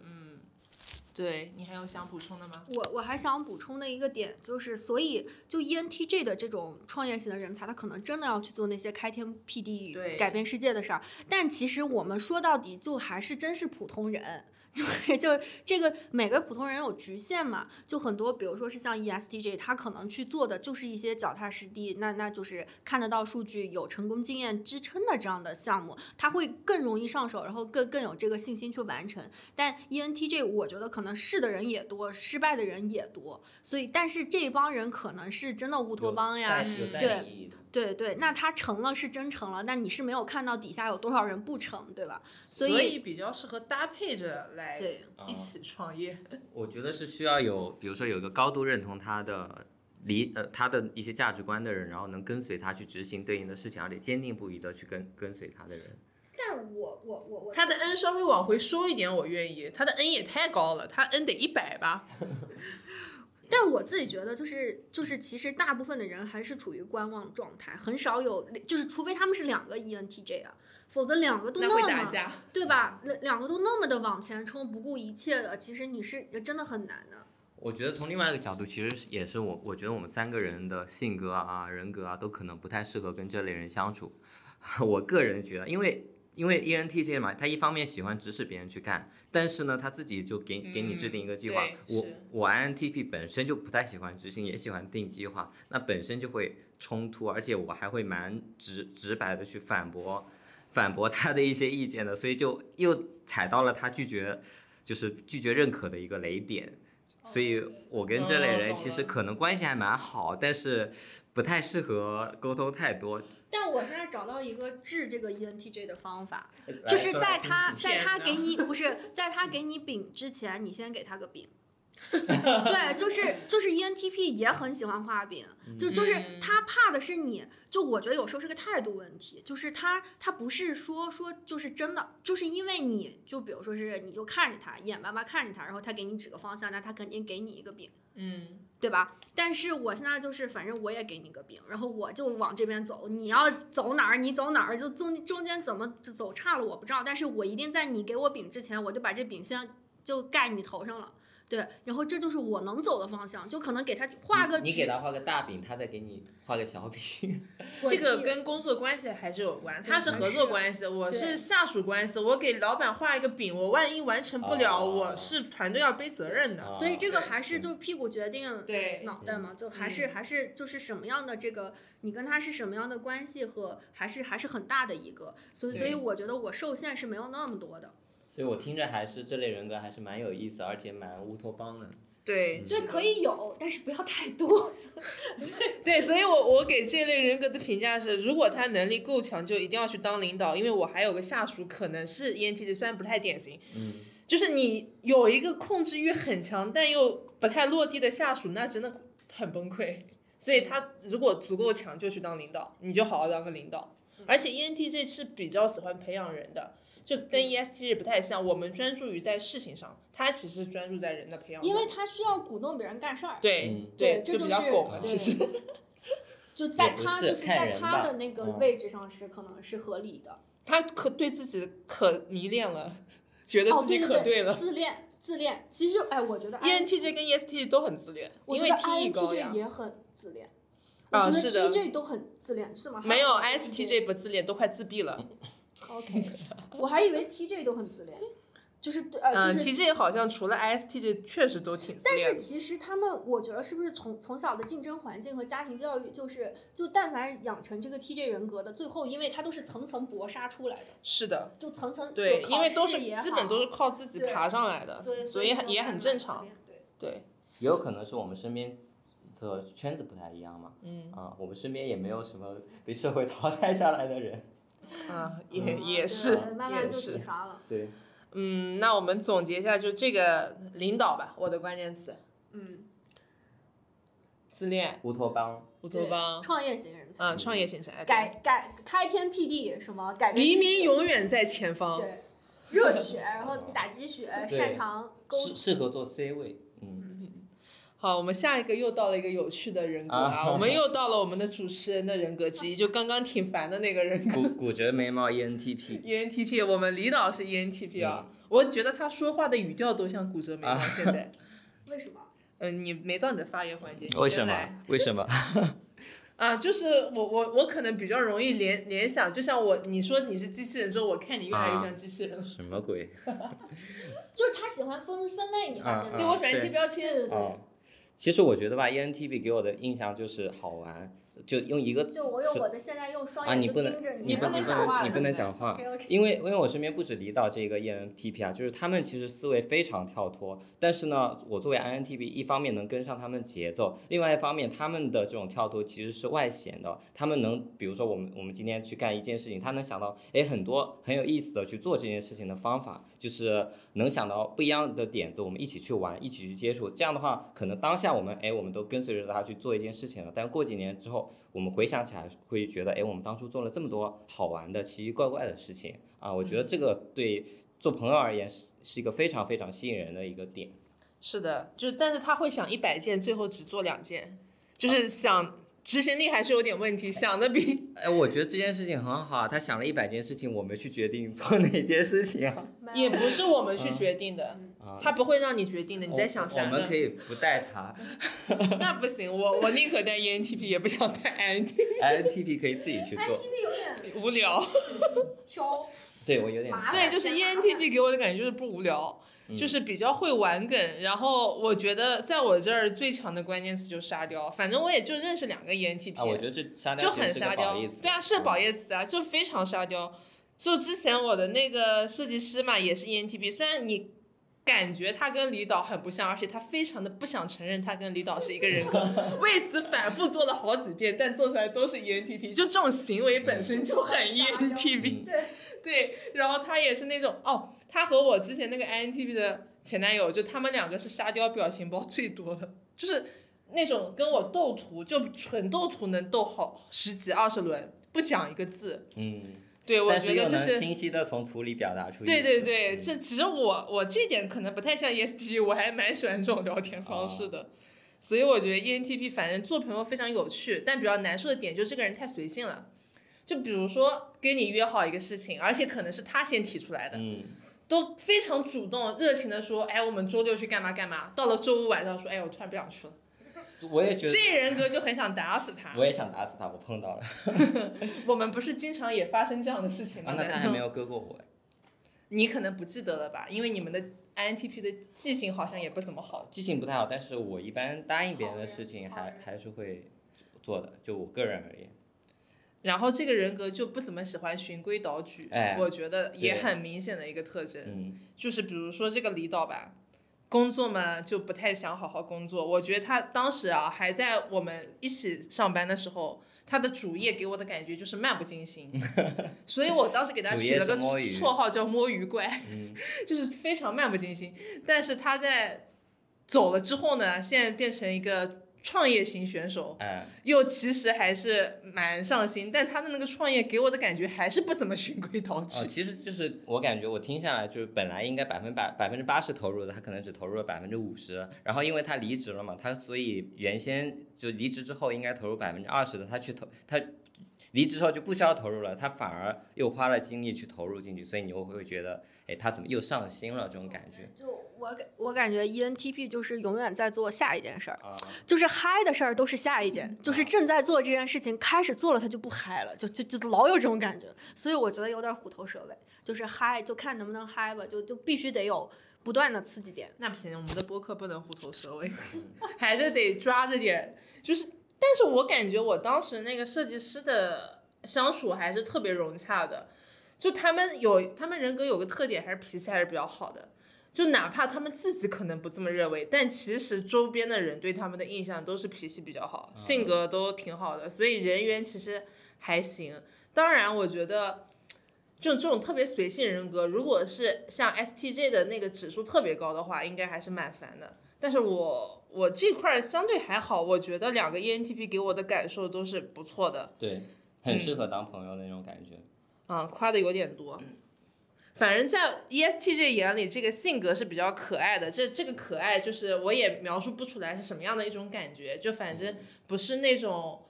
对你还有想补充的吗？我我还想补充的一个点就是，所以就 ENTJ 的这种创业型的人才，他可能真的要去做那些开天辟地、改变世界的事儿。但其实我们说到底，就还是真是普通人。就就这个每个普通人有局限嘛，就很多，比如说是像 ESTJ，他可能去做的就是一些脚踏实地，那那就是看得到数据、有成功经验支撑的这样的项目，他会更容易上手，然后更更有这个信心去完成。但 ENTJ，我觉得可能。能是的人也多，失败的人也多，所以但是这帮人可能是真的乌托邦呀，对。对对，那他成了是真成了，但你是没有看到底下有多少人不成，对吧？所所以以比较适合搭配着来一起创业。我觉得是需要有，比如说有一个高度认同他的理呃他的一些价值观的人，然后能跟随他去执行对应的事情，而且坚定不移的去跟跟随他的人。但我我我我他的 N 稍微往回收一点，我愿意。他的 N 也太高了，他 N 得一百吧？但我自己觉得，就是就是，其实大部分的人还是处于观望状态，很少有，就是除非他们是两个 E ENTJ 啊，否则两个都那那么。对吧？两两个都那么的往前冲，不顾一切的，其实你是真的很难的。我觉得从另外一个角度，其实也是我，我觉得我们三个人的性格啊、人格啊，都可能不太适合跟这类人相处。我个人觉得，因为因为 E ENTJ 嘛，他一方面喜欢指使别人去干，但是呢，他自己就给给你制定一个计划。我我 INTP 本身就不太喜欢执行，也喜欢定计划，那本身就会冲突，而且我还会蛮直直白的去反驳反驳他的一些意见的，所以就又踩到了他拒绝就是拒绝认可的一个雷点。所以，我跟这类人其实可能关系还蛮好，但是不太适合沟通太多。但我现在找到一个治这个 E ENTJ 的方法，就是在他在他给你不是 在他给你饼之前，你先给他个饼。对，就是就是 ENTP 也很喜欢画饼，就就是嗯他怕的是你，就我觉得有时候是个态度问题，就是他他不是说说就是真的，就是因为你就比如说是你就看着他眼巴巴看着他，然后他给你指个方向，那他肯定给你一个饼。嗯，对吧？但是我现在就是，反正我也给你个饼，然后我就往这边走。你要走哪儿，你走哪儿，就中中间怎么走差了我不知道，但是我一定在你给我饼之前，我就把这饼先就盖你头上了。对，然后这就是我能走的方向，就可能给他画个几你给他画个大饼，他再给你画个小饼。这个跟工作关系还是有关，他是合作关系，我是下属关系。我给老板画一个饼，我万一完成不了，哦我是团队要背责任的。所以这个还是就屁股决定对脑袋嘛，就还是还是就是什么样的这个你跟他是什么样的关系和还是还是很大的一个，所以所以我觉得我受限是没有那么多的。所以我听着还是这类人格还是蛮有意思，而且蛮乌托邦的。对这，可以有，但是不要太多。对，所以我我给这类人格的评价是，如果他能力够强，就一定要去当领导。因为我还有个下属，可能是 E ENTJ，虽然不太典型，嗯，就是你有一个控制欲很强但又不太落地的下属，那真的很崩溃。所以他如果足够强，就去当领导，你就好好当个领导。而且 E ENTJ 是比较喜欢培养人的，就跟 E ESTJ 不太像。我们专注于在事情上，他其实专注在人的培养上。因为他需要鼓动别人干事儿，对、嗯对这 就比较就是就在他就是在他的那个嗯位置上是可能是合理的。他可对自己可迷恋了，觉得哦，自己可对了。自恋自恋。其实哎，我觉得 ENTJ 跟 ESTJ 都很自恋，因为我觉得 T 高呀 INTJ。也很自恋。我觉得啊是的 TJ 都很自恋，是吗？没有还 ISTJ 不自恋，都快自闭了。OK，我还以为 TJ 都很自恋，就是对呃，嗯就是。，TJ 好像除了 ISTJ 确实都挺自但恋的。是其实他们，我觉得是不是从从小的竞争环境和家庭教育，就是就但凡养成这个 TJ 人格的，最后因为他都是层层搏杀出来的，是的，就层层对，有因为都是也基本都是靠自己对爬上来的，所以也很正常。。对，对，也有可能是我们身边的圈子不太一样嘛。嗯啊，我们身边也没有什么被社会淘汰下来的人。啊，也嗯也是，慢慢就也是起。刷了。对，嗯，那我们总结一下，就这个领导吧，我的关键词：嗯，自恋、乌托邦。乌托邦，创业型人才，嗯，创业型人才改改开天辟地，什么改变黎明永远在前方。对，热血，然后打鸡血，擅长沟适适合做 C 位。嗯，好，我们下一个又到了一个有趣的人格啊，啊我们又到了我们的主持人的人格之一，就刚刚挺烦的那个人格。骨骨折眉毛 E ENTP。ENTP，我们李导是 ENTP 啊，我觉得他说话的语调都像骨折眉毛。啊现在，为什么？嗯、你没到你的发言环节，你为什么？为什么？啊，就是我我我可能比较容易联联想，就像我你说你是机器人之后，我看你越来越啊像机器人了。什么鬼？就是他喜欢分分类，你发现？对，我喜欢贴标签。对对对哦，其实我觉得吧，ENTP 给我的印象就是好玩，就用一个就我用词我的现在用双啊，眼你不能你不你不没有讲话能你不能讲话？因为因为我身边不止离岛这个 ENTP 啊，就是他们其实思维非常跳脱，但是呢，我作为 INTP，一方面能跟上他们节奏，另外一方面他们的这种跳脱其实是外显的，他们能比如说我们我们今天去干一件事情，他能想到哎很多很有意思的去做这件事情的方法，就是能想到不一样的点子，我们一起去玩，一起去接触，这样的话，可能当下我们哎我们都跟随着他去做一件事情了，但过几年之后。我们回想起来会觉得，哎，我们当初做了这么多好玩的、奇奇怪怪的事情啊！我觉得这个对做朋友而言是是一个非常非常吸引人的一个点。是的，就是但是他会想一百件，最后只做两件，就是想执行力还是有点问题，想的比 哎，我觉得这件事情很好啊，他想了一百件事情，我们去决定做哪件事情啊？也不是我们去决定的，啊，他不会让你决定的。你在想啥呢我我们可？以不带他 那不行，我我宁可带 E ENTP，也不想带 INTP，，INTP 可以自己去做。INTP 有点无聊。挑，对我有点麻对，就是 E ENTP 给我的感觉就是不无聊，嗯就是比较会玩梗。然后我觉得在我这儿最强的关键词就是沙雕，反正我也就认识两个 E ENTP，、啊，我觉得这沙雕就很沙雕。对啊，是嗯褒义词啊，就非常沙雕。就之前我的那个设计师嘛，也是 E ENTP，虽然你感觉他跟李导很不像，而且他非常的不想承认他跟李导是一个人格，为此反复做了好几遍，但做出来都是 E ENTP，就这种行为本身就很 E ENTP。嗯对，对，然后他也是那种哦，他和我之前那个 INTP 的前男友，就他们两个是沙雕表情包最多的，就是那种跟我斗图，就纯斗图能斗好十几二十轮，不讲一个字。嗯，对，我觉得就是。清晰的从图里表达出意对思。对对，嗯这其实我我这点可能不太像 ESTP，我还蛮喜欢这种聊天方哦式的，所以我觉得 E ENTP 反正做朋友非常有趣，但比较难受的点就是这个人太随性了。就比如说跟你约好一个事情，而且可能是他先提出来的，嗯，都非常主动、热情的说，哎，我们周六去干嘛干嘛。到了周五晚上说，哎，我突然不想去了。我也觉得，这人格就很想打死他。我也想打死他，我碰到了 我们不是经常也发生这样的事情吗？啊，那他还没有割过我。你可能不记得了吧？因为你们的 INTP 的记性好像也不怎么好。记性不太好，但是我一般答应别人的事情还还是会做的，就我个人而言。然后这个人格就不怎么喜欢循规蹈矩，哎我觉得也很明显的一个特征。嗯，就是比如说这个李导吧，工作嘛就不太想好好工作。我觉得他当时啊还在我们一起上班的时候，他的主业给我的感觉就是漫不经心，所以我当时给他起了个绰号叫摸鱼怪，嗯就是非常漫不经心。但是他在走了之后呢，现在变成一个创业型选手，哎，又其实还是蛮上心，但他的那个创业给我的感觉还是不怎么循规蹈矩。哦，其实就是我感觉我听下来，就是本来应该百分百百分之八十投入的，他可能只投入了百分之五十，然后因为他离职了嘛，他所以原先就离职之后应该投入百分之二十的，他去投他。离职之后就不需要投入了，他反而又花了精力去投入进去，所以你又会觉得，哎，他怎么又上心了这种感觉就我感我感觉 E ENTP 就是永远在做下一件事儿，啊？就是嗨的事儿都是下一件，就是正在做这件事情，开始做了他就不嗨了，就就就老有这种感觉，所以我觉得有点虎头蛇尾，就是嗨就看能不能嗨吧，就就必须得有不断的刺激点。那不行，我们的播客不能虎头蛇尾，还是得抓着点。就是，但是我感觉我当时那个设计师的相处还是特别融洽的，就他们有他们人格有个特点，还是脾气还是比较好的。就哪怕他们自己可能不这么认为，但其实周边的人对他们的印象都是脾气比较好，性格都挺好的，所以人缘其实还行。当然，我觉得就这种特别随性人格，如果是像 STJ 的那个指数特别高的话，应该还是蛮烦的。但是我我这块儿相对还好，我觉得两个 E ENTP 给我的感受都是不错的，对，很适合当朋友的那种感觉。啊、夸的有点多。反正，在 E ESTJ 眼里，这个性格是比较可爱的。这这个可爱，就是我也描述不出来是什么样的一种感觉。就反正不是那种，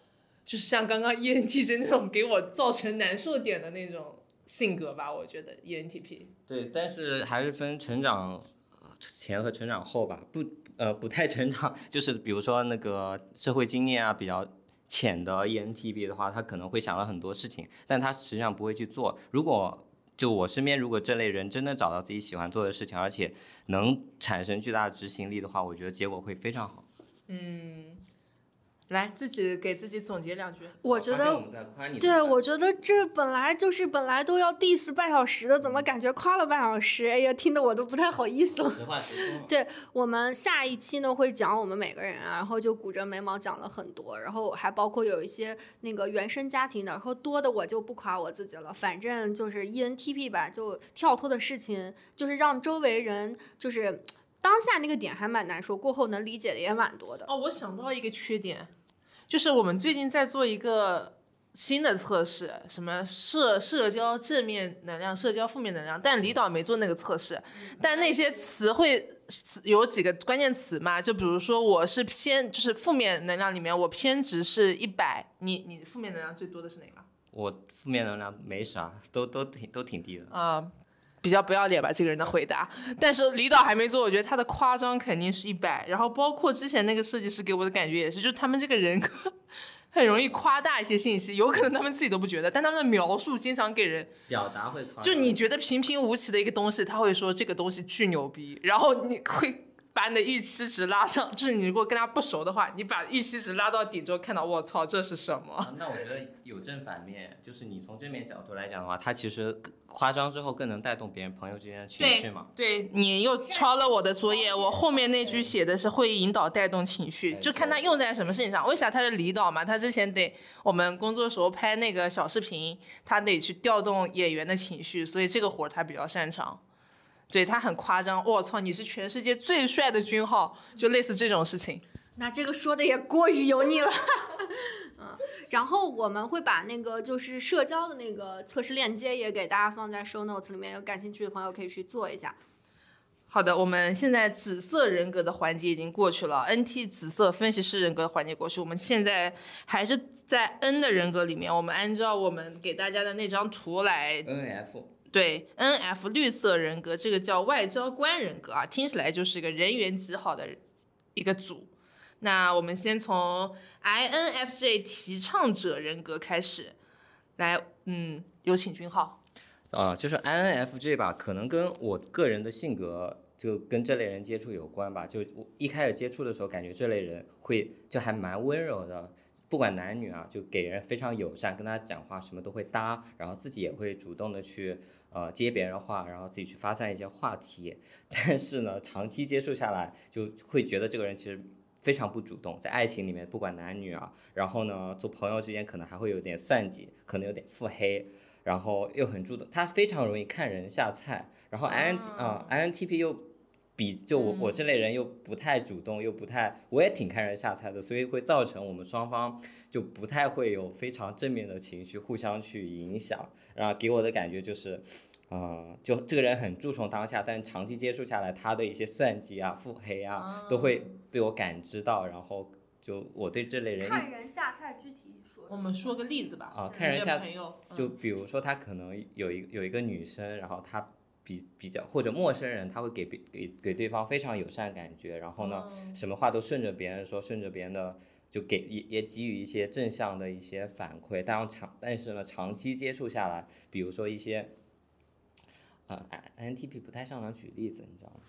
就是像刚刚 E ENTJ 那种给我造成难受点的那种性格吧。我觉得 E ENTP。对，但是还是分成长呃前和成长后吧，不呃不太成长，就是比如说那个社会经验啊比较浅的 ENTP 的话，他可能会想到很多事情，但他实际上不会去做。如果就我身边，如果这类人真的找到自己喜欢做的事情，而且能产生巨大的执行力的话，我觉得结果会非常好。嗯来自己给自己总结两句。我觉得对，我觉得这本来就是本来都要 diss 半小时的，怎么感觉夸了半小时？哎呀，听得我都不太好意思了。实话实说。对我们下一期呢会讲我们每个人啊，然后就鼓着眉毛讲了很多，然后还包括有一些那个原生家庭的，然后多的我就不夸我自己了，反正就是 E ENTP 吧，就跳脱的事情，就是让周围人就是当下那个点还蛮难说，过后能理解的也蛮多的。哦，我想到一个缺点，就是我们最近在做一个新的测试，什么社社交正面能量、社交负面能量，但李导没做那个测试，但那些词汇有几个关键词嘛，就比如说我是偏，就是负面能量里面我偏值是一百，你你负面能量最多的是哪个？我负面能量没啥，都都挺都挺低的。啊、比较不要脸吧，这个人的回答。但是李导还没做，我觉得他的夸张肯定是一百。然后包括之前那个设计师给我的感觉也是，就是他们这个人格很容易夸大一些信息，有可能他们自己都不觉得，但他们的描述经常给人，表达会夸张，就你觉得平平无奇的一个东西，他会说这个东西巨牛逼，然后你会。把你的预期值拉上，就是你如果跟他不熟的话，你把预期值拉到顶之后，看到我操，这是什么？啊那我觉得有正反面，就是你从正面角度来讲的话，他其实夸张之后更能带动别人朋友之间的情绪嘛。对你又抄了我的作业，我后面那句写的是会引导带动情绪，就看他用在什么事情上。为啥他是领导嘛？他之前得我们工作时候拍那个小视频，他得去调动演员的情绪，所以这个活儿他比较擅长。对他很夸张，我操，你是全世界最帅的军号，就类似这种事情。那这个说的也过于油腻了。嗯，然后我们会把那个就是社交的那个测试链接也给大家放在 show notes 里面，有感兴趣的朋友可以去做一下。好的，我们现在紫色人格的环节已经过去了，NT 紫色分析师人格的环节过去，我们现在还是在 N 的人格里面，我们按照我们给大家的那张图来 NF 对，NF 绿色人格，这个叫外交官人格啊，听起来就是一个人缘极好的一个组。那我们先从 INFJ 提倡者人格开始，来，嗯，有请君浩。啊、就是 INFJ 吧，可能跟我个人的性格就跟这类人接触有关吧。就我一开始接触的时候，感觉这类人会就还蛮温柔的，不管男女啊，就给人非常友善，跟他讲话什么都会搭，然后自己也会主动的去呃接别人话，然后自己去发散一些话题。但是呢，长期接触下来，就会觉得这个人其实。非常不主动，在爱情里面，不管男女啊，然后呢，做朋友之间可能还会有点算计，可能有点腹黑，然后又很主动，他非常容易看人下菜。然后 I N 啊、INTP 又比就我我这类人又不太主动，又不太，我也挺看人下菜的，所以会造成我们双方就不太会有非常正面的情绪互相去影响，然后给我的感觉就是。啊、就这个人很注重当下，但长期接触下来，他的一些算计啊、腹黑啊，都会被我感知到，然后就我对这类人看人下菜具体说我们说个例子吧。啊看人下你的朋友，嗯就比如说，他可能有一有一个女生，然后他比比较或者陌生人，他会给别给给对方非常友善的感觉，然后呢，嗯什么话都顺着别人说，顺着别人的，就给也也给予一些正向的一些反馈。但长但是呢，长期接触下来，比如说一些，啊、INTP 不太擅长举例子，你知道吗？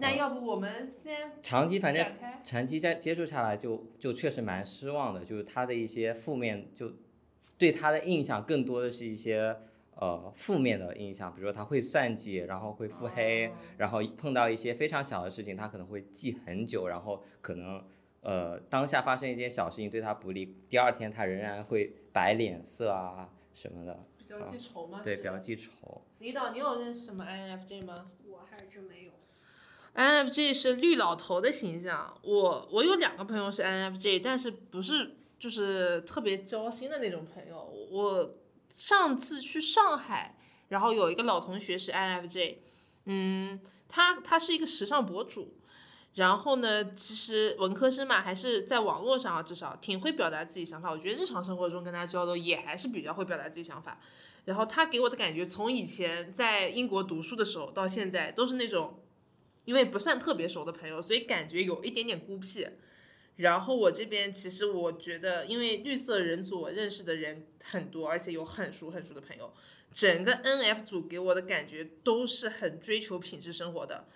那要不我们先长期反正长期在接触下来就，就确实蛮失望的，就是他的一些负面，就对他的印象更多的是一些呃负面的印象，比如说他会算计，然后会腹黑，哦然后碰到一些非常小的事情，他可能会记很久，然后可能呃当下发生一件小事情对他不利，第二天他仍然会摆脸色啊什么的，比较记仇吗？对，比较记仇。李导，你有认识什么 INFJ 吗？我还真没有。INFJ 是绿老头的形象。我我有两个朋友是 INFJ，但是不是就是特别交心的那种朋友。我上次去上海，然后有一个老同学是 INFJ，嗯，他他是一个时尚博主。然后呢，其实文科生嘛，还是在网络上啊，至少挺会表达自己想法。我觉得日常生活中跟他交流也还是比较会表达自己想法。然后他给我的感觉，从以前在英国读书的时候到现在，都是那种因为不算特别熟的朋友，所以感觉有一点点孤僻。然后我这边其实我觉得，因为绿色人组我认识的人很多，而且有很熟很熟的朋友，整个 NF 组给我的感觉都是很追求品质生活的。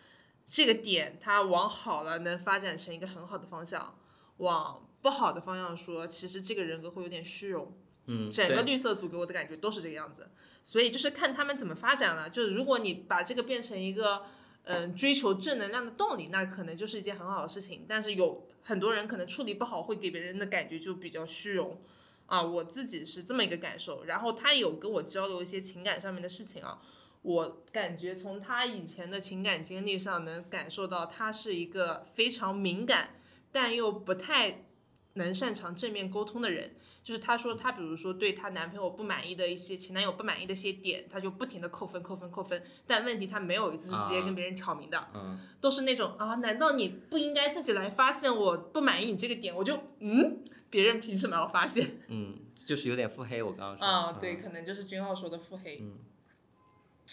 这个点它往好了能发展成一个很好的方向，往不不好的方向说，其实这个人格会有点虚荣。嗯，整个绿色组给我的感觉都是这个样子，所以就是看他们怎么发展了。就是如果你把这个变成一个嗯、追求正能量的动力，那可能就是一件很好的事情。但是有很多人可能处理不好，会给别人的感觉就比较虚荣啊。我自己是这么一个感受。然后他有跟我交流一些情感上面的事情啊，我感觉从他以前的情感经历上能感受到，他是一个非常敏感但又不太能擅长正面沟通的人。就是她说，她比如说对她男朋友不满意的一些前男友不满意的一些点，她就不停的扣分扣分扣分。但问题她没有一次是直接跟别人挑明的，嗯，都是那种啊，难道你不应该自己来发现我不满意你这个点？我就嗯，别人凭什么要发现？嗯，就是有点腹黑，我刚刚说。啊，对，嗯可能就是君浩说的腹黑，嗯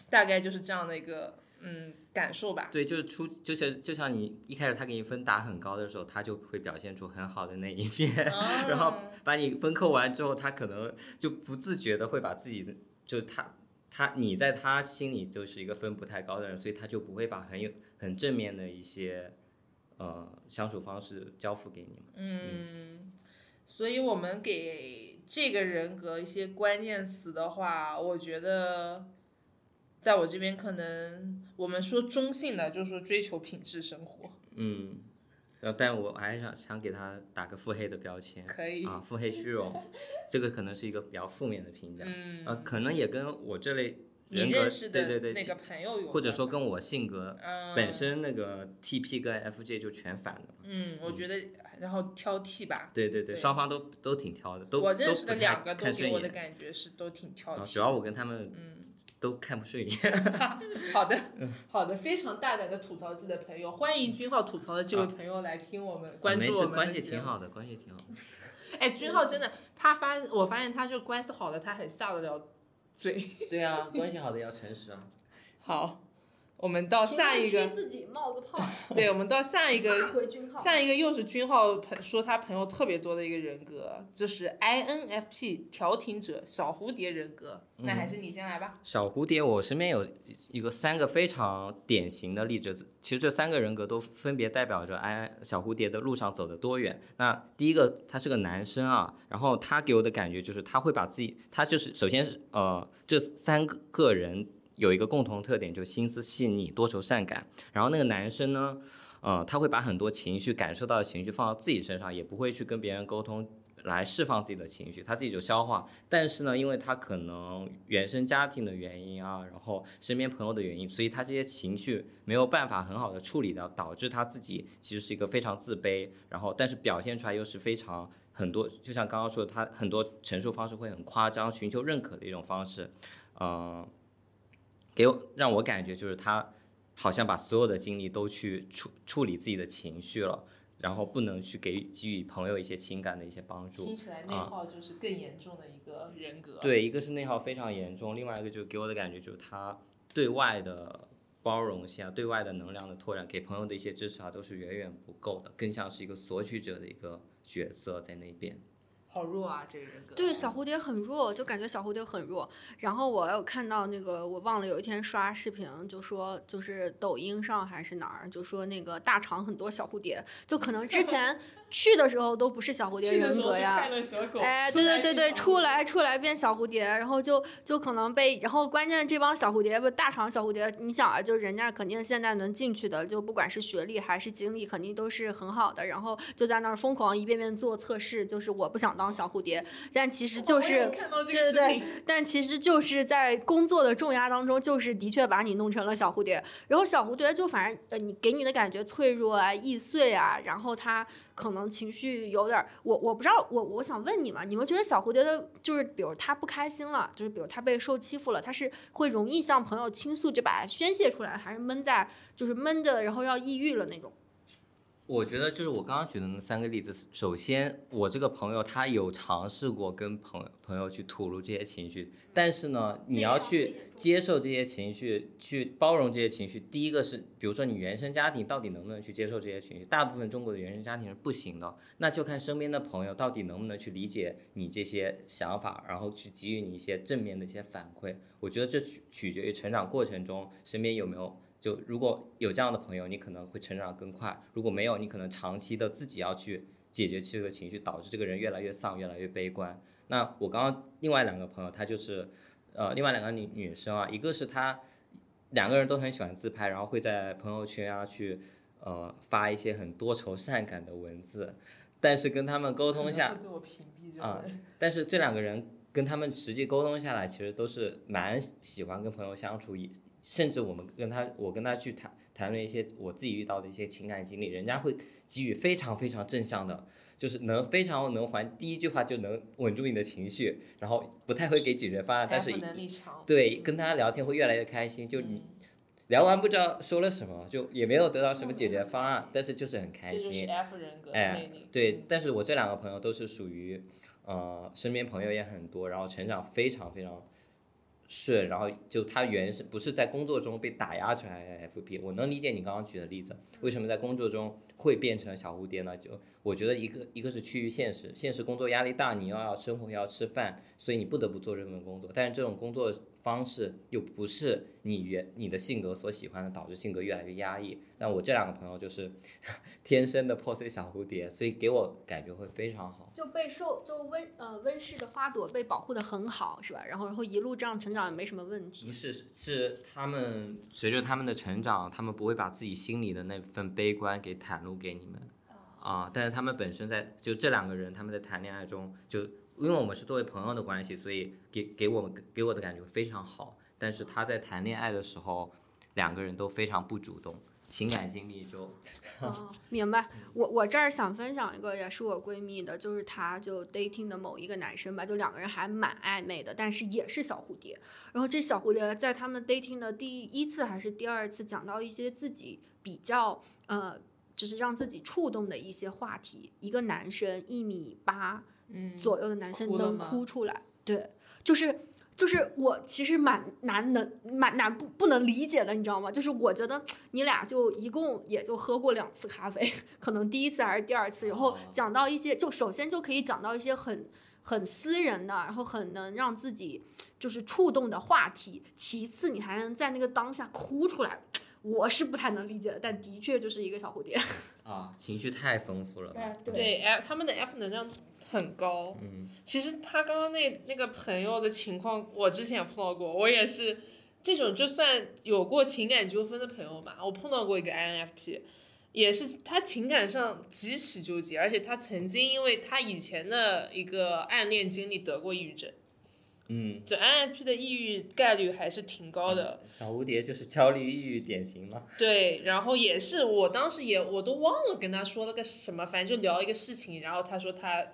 大概就是这样的一个嗯感受吧。对，就是出，就是就像你一开始他给你分打很高的时候，他就会表现出很好的那一面，然后嗯把你分扣完之后，他可能就不自觉的会把自己的，就他他你在他心里就是一个分不太高的人，所以他就不会把很有很正面的一些呃相处方式交付给你嘛。嗯，所以我们给这个人格一些关键词的话，我觉得，在我这边可能我们说中性的，就是说追求品质生活，嗯，但我还是想想给他打个腹黑的标签。可以。啊，腹黑虚荣，这个可能是一个比较负面的评价，嗯，呃，可能也跟我这类人格对对对，那个朋友有，或者说跟我性格嗯本身那个 TP 跟 FJ 就全反的嘛。嗯，我觉得然后挑剔吧。对对对，对双方都都挺挑的，都我认识的都不太两个都给我的。感觉是都挺挑剔。啊主要我跟他们嗯，都看不顺眼。好的，好的，非常大胆的吐槽自己的朋友，欢迎君浩吐槽的这位朋友来听我们，关，注我们的关系。挺好的，关系挺好的。哎，君浩真的，他发，我发现他就关系好的，他很下得了嘴。对啊，关系好的要诚实啊。好，我们到下一个，自己冒个泡，对，我们到下一个，回君浩。下一个又是君浩朋说他朋友特别多的一个人格，就是 INFP 调停者小蝴蝶人格。那还是你先来吧。小蝴蝶，我身边有一个三个非常典型的例子，其实这三个人格都分别代表着安小蝴蝶的路上走的多远。那第一个，他是个男生啊，然后他给我的感觉就是他会把自己，他就是首先是呃这三个个人有一个共同特点，就是心思细腻、多愁善感。然后那个男生呢，呃，他会把很多情绪感受到的情绪放到自己身上，也不会去跟别人沟通。来释放自己的情绪，他自己就消化。但是呢，因为他可能原生家庭的原因啊，然后身边朋友的原因，所以他这些情绪没有办法很好的处理掉，导致他自己其实是一个非常自卑，然后但是表现出来又是非常很多，就像刚刚说的，他很多陈述方式会很夸张，寻求认可的一种方式，嗯、给我让我感觉就是他好像把所有的精力都去处处理自己的情绪了。然后不能去给给予朋友一些情感的一些帮助，听起来内耗就是更严重的一个人格。对，一个是内耗非常严重，另外一个就是给我的感觉就是他对外的包容性啊，对外的能量的拓展，给朋友的一些支持啊，都是远远不够的，更像是一个索取者的一个角色在那边。好弱啊，这个人格。对，小蝴蝶很弱，就感觉小蝴蝶很弱。然后我有看到那个，我忘了有一天刷视频，就说就是抖音上还是哪儿，就说那个大厂很多小蝴蝶，就可能之前去的时候都不是小蝴蝶人格呀。哎，对对对对，出来出来变小蝴蝶，然后就就可能被，然后关键这帮小蝴蝶不大厂小蝴蝶，你想啊，就人家肯定现在能进去的，就不管是学历还是经历，肯定都是很好的，然后就在那儿疯狂一遍遍做测试，就是我不想当小蝴蝶，但其实就是对对对但其实就是在工作的重压当中，就是的确把你弄成了小蝴蝶。然后小蝴蝶就反正呃，你给你的感觉脆弱啊、易碎啊，然后他可能情绪有点儿，我我不知道，我我想问你嘛，你们觉得小蝴蝶的，就是比如他不开心了，就是比如他被受欺负了，他是会容易向朋友倾诉，就把它宣泄出来，还是闷在就是闷着，然后要抑郁了那种？我觉得就是我刚刚举的那三个例子，首先我这个朋友他有尝试过跟朋友朋友去吐露这些情绪，但是呢，你要去接受这些情绪，去包容这些情绪。第一个是，比如说你原生家庭到底能不能去接受这些情绪？大部分中国的原生家庭是不行的，那就看身边的朋友到底能不能去理解你这些想法，然后去给予你一些正面的一些反馈。我觉得这取取决于成长过程中身边有没有。就如果有这样的朋友，你可能会成长更快；如果没有，你可能长期的自己要去解决这个情绪，导致这个人越来越丧，越来越悲观。那我刚刚另外两个朋友，她就是，呃，另外两个女女生啊，一个是她两个人都很喜欢自拍，然后会在朋友圈啊去呃发一些很多愁善感的文字，但是跟他们沟通下，被我屏蔽啊但是这两个人跟他们实际沟通下来，其实都是蛮喜欢跟朋友相处，以甚至我们跟他，我跟他去谈谈论一些我自己遇到的一些情感经历，人家会给予非常非常正向的，就是能非常能还第一句话就能稳住你的情绪，然后不太会给解决方案，但是对跟他聊天会越来越开心，就你。嗯聊完不知道说了什么，就也没有得到什么解决方案，但是就是很开这就是心。F 人格哎魅力。对，但是我这两个朋友都是属于，呃，身边朋友也很多，然后成长非常非常是，然后就他原是不是在工作中被打压成 ifp 我能理解你刚刚举的例子，为什么在工作中会变成小蝴蝶呢？就我觉得一个一个是趋于现实，现实工作压力大，你又要生活要吃饭，所以你不得不做这份工作，但是这种工作方式又不是你原你的性格所喜欢的，导致性格越来越压抑。但我这两个朋友就是 天生的破碎小蝴蝶，所以给我感觉会非常好。就被受就温呃温室的花朵被保护的很好，是吧？然后然后一路这样成长也没什么问题不。是，是他们随着他们的成长，他们不会把自己心里的那份悲观给袒露给你们啊。但是他们本身在就这两个人，他们在谈恋爱中，就因为我们是作为朋友的关系，所以给给我们给我的感觉非常好。但是他在谈恋爱的时候，两个人都非常不主动，情感经历就哦，明白。我我这儿想分享一个，也是我闺蜜的，就是她就 dating 的某一个男生吧，就两个人还蛮暧昧的，但是也是小蝴蝶。然后这小蝴蝶在他们 dating 的第一次还是第二次，讲到一些自己比较呃，就是让自己触动的一些话题。一个男生一米八，左右的男生能哭出来，对，就是。就是我其实蛮难能蛮难不不能理解的，你知道吗？就是我觉得你俩就一共也就喝过两次咖啡，可能第一次还是第二次，然后哦讲到一些，就首先就可以讲到一些很很私人的，然后很能让自己就是触动的话题。其次，你还能在那个当下哭出来，我是不太能理解的，但的确就是一个小蝴蝶。啊，情绪太丰富了对。F 他们的 F 能量很高。嗯，其实他刚刚那那个朋友的情况，我之前也碰到过，我也是这种就算有过情感纠纷的朋友吧，我碰到过一个 INFP，也是他情感上极其纠结，而且他曾经因为他以前的一个暗恋经历得过抑郁症，嗯，这 INFP 的抑郁概率还是挺高的。小蝴蝶就是焦虑抑郁典型嘛。对，然后也是，我当时也我都忘了跟他说了个什么，反正就聊一个事情，然后他说他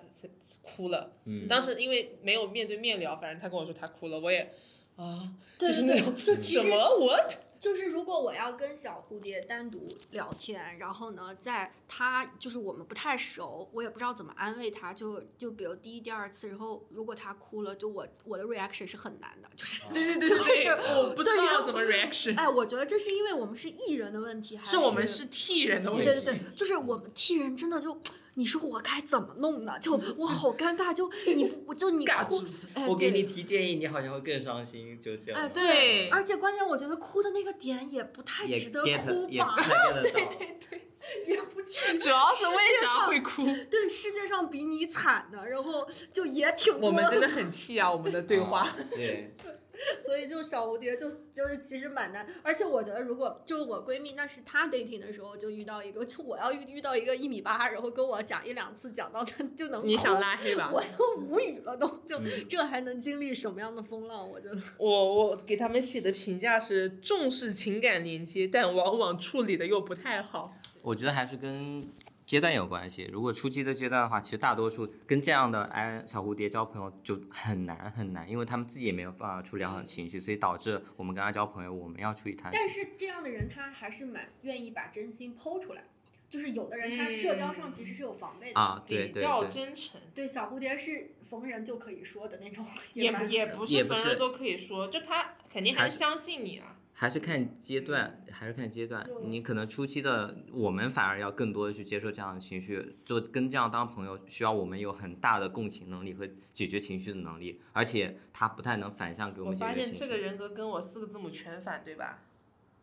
哭了，嗯当时因为没有面对面聊，反正他跟我说他哭了，我也啊，对对就是那种什么 what？就是如果我要跟小蝴蝶单独聊天，然后呢，在他就是我们不太熟，我也不知道怎么安慰他，就就比如第一、第二次，然后如果他哭了，就我我的 reaction 是很难的，就是对对对 对我不知道怎么 reaction，哎，我觉得这是因为我们是艺人的问题，还是我们是替人的问题。对对对，就是我们替人真的就，你说我该怎么弄呢？就我好尴尬，就 你不我就你哭，哎，我给你提建议，你好像会更伤心，就这样。哎，对而且关键我觉得哭的那个点也不太值得哭吧也不？太 get 得到。对对，也不至于。主要是为世界上啥会哭？对，世界上比你惨的，然后就也挺多我们真的很 T 啊，我们的对话。对对，所以就小蝴蝶就就是其实蛮难，而且我觉得如果就我闺蜜那是她 dating 的时候就遇到一个，就我要遇遇到一个一米八，然后跟我讲一两次，讲到她就能你想拉黑吧？我都无语了都，就、嗯这还能经历什么样的风浪？我觉得我我给他们写的评价是重视情感连接，但往往处理的又不太好。我觉得还是跟阶段有关系。如果初期的阶段的话，其实大多数跟这样的哎小蝴蝶交朋友就很难很难，因为他们自己也没有办法处理好情绪，所以导致我们跟他交朋友，我们要处理他但。是这样的人他还是蛮愿意把真心剖出来，就是有的人他社交上其实是有防备的。啊，对比较真诚，对，小蝴蝶是逢人就可以说的那种，也不也不也不是是逢人都可以说，就他肯定还是相信你啊。还是看阶段，还是看阶段。你可能初期的我们反而要更多的去接受这样的情绪，就跟这样当朋友，需要我们有很大的共情能力和解决情绪的能力，而且他不太能反向给我我发们解决情绪。现这个人格跟我四个字母全反，对吧？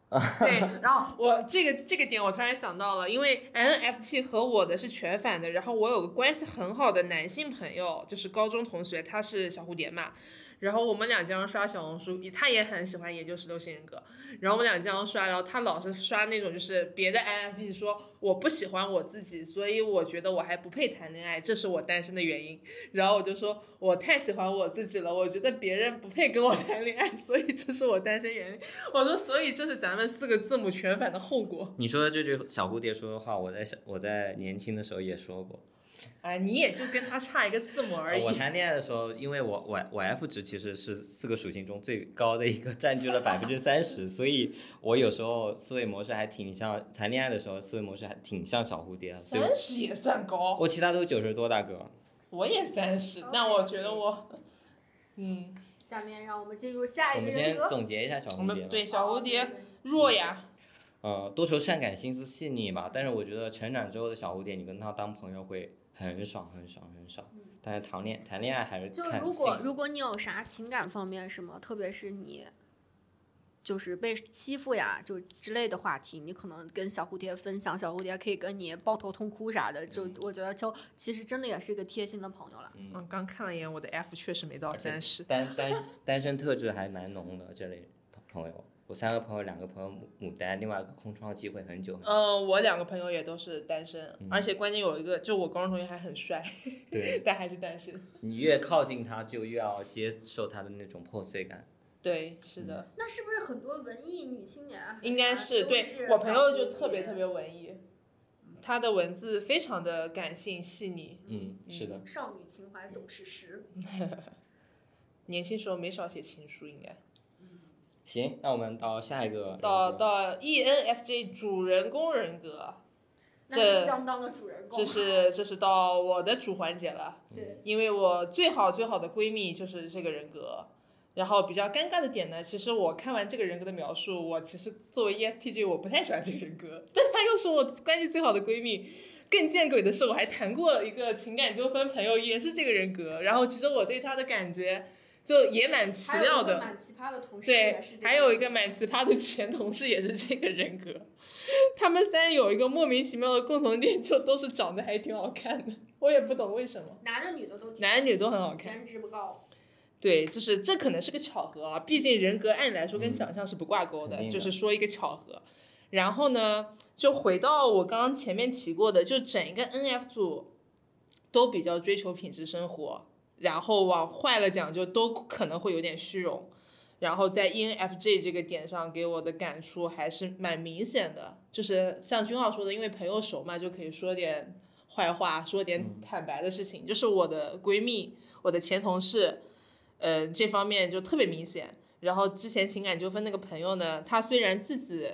对，然后我这个这个点我突然想到了，因为 NFP 和我的是全反的，然后我有个关系很好的男性朋友，就是高中同学，他是小蝴蝶嘛。然后我们俩经常刷小红书，他也很喜欢研究十六型人格。然后我们俩经常刷，然后他老是刷那种就是别的 INFP 说我不喜欢我自己，所以我觉得我还不配谈恋爱，这是我单身的原因。然后我就说我太喜欢我自己了，我觉得别人不配跟我 谈恋爱，所以这是我单身原因。我说所以这是咱们四个字母全反的后果。你说的这句小蝴蝶说的话，我在小我在年轻的时候也说过。哎，你也就跟他差一个字母而已。我谈恋爱的时候，因为我我我 F 值其实是四个属性中最高的一个，占据了百分之 三十，所以我有时候思维模式还挺像谈恋爱的时候思维模式还挺像小蝴蝶。三十也算高。我其他都九十多，大哥。我也三十，那我觉得我，嗯。下面让我们进入下一个。我们先总结一下小蝴蝶。我们对小蝴蝶弱呀。呃，多愁善感，心思细腻吧。但是我觉得成长之后的小蝴蝶，你跟他当朋友会。很少很少很少，但是谈恋谈恋爱还是就如果如果你有啥情感方面什么，特别是你就是被欺负呀，就之类的话题，你可能跟小蝴蝶分享，小蝴蝶可以跟你抱头痛哭啥的，就我觉得就其实真的也是一个贴心的朋友了。嗯，刚看了一眼我的 F，确实没到三十。单单单身特质还蛮浓的这类朋友。我三个朋友，两个朋友母母单，另外一个空窗期会很久。嗯，我两个朋友也都是单身，而且关键有一个，就我高中同学还很帅，对，但还是单身。你越靠近他，就越要接受他的那种破碎感。对，是的。那是不是很多文艺女青年？应该是，对我朋友就特别特别文艺，他的文字非常的感性细腻。嗯，是的。少女情怀总是诗。年轻时候没少写情书，应该。行，那我们到下一个。到到 ENFJ 主人公人格，那是相当的主人公。这是这是到我的主环节了。对。因为我最好最好的闺蜜就是这个人格，然后比较尴尬的点呢，其实我看完这个人格的描述，我其实作为 ESTJ 我不太喜欢这个人格，但她又是我关系最好的闺蜜。更见鬼的是，我还谈过一个情感纠纷朋友，也是这个人格，然后其实我对她的感觉。就也蛮奇妙的，蛮奇葩的同事对，还有一个蛮奇葩的前同事也是这个人格，他们三有一个莫名其妙的共同点，就都是长得还挺好看的，我也不懂为什么。男的女的都。男女都很好看。颜值不高。对，就是这可能是个巧合啊，毕竟人格按理来说跟长相是不挂钩的，就是说一个巧合。然后呢，就回到我刚刚前面提过的，就整一个 N F 组都比较追求品质生活。然后往坏了讲，就都可能会有点虚荣，然后在 ENFJ 这个点上给我的感触还是蛮明显的，就是像君浩说的，因为朋友熟嘛，就可以说点坏话，说点坦白的事情。就是我的闺蜜，我的前同事，呃，这方面就特别明显。然后之前情感纠纷那个朋友呢，他虽然自己。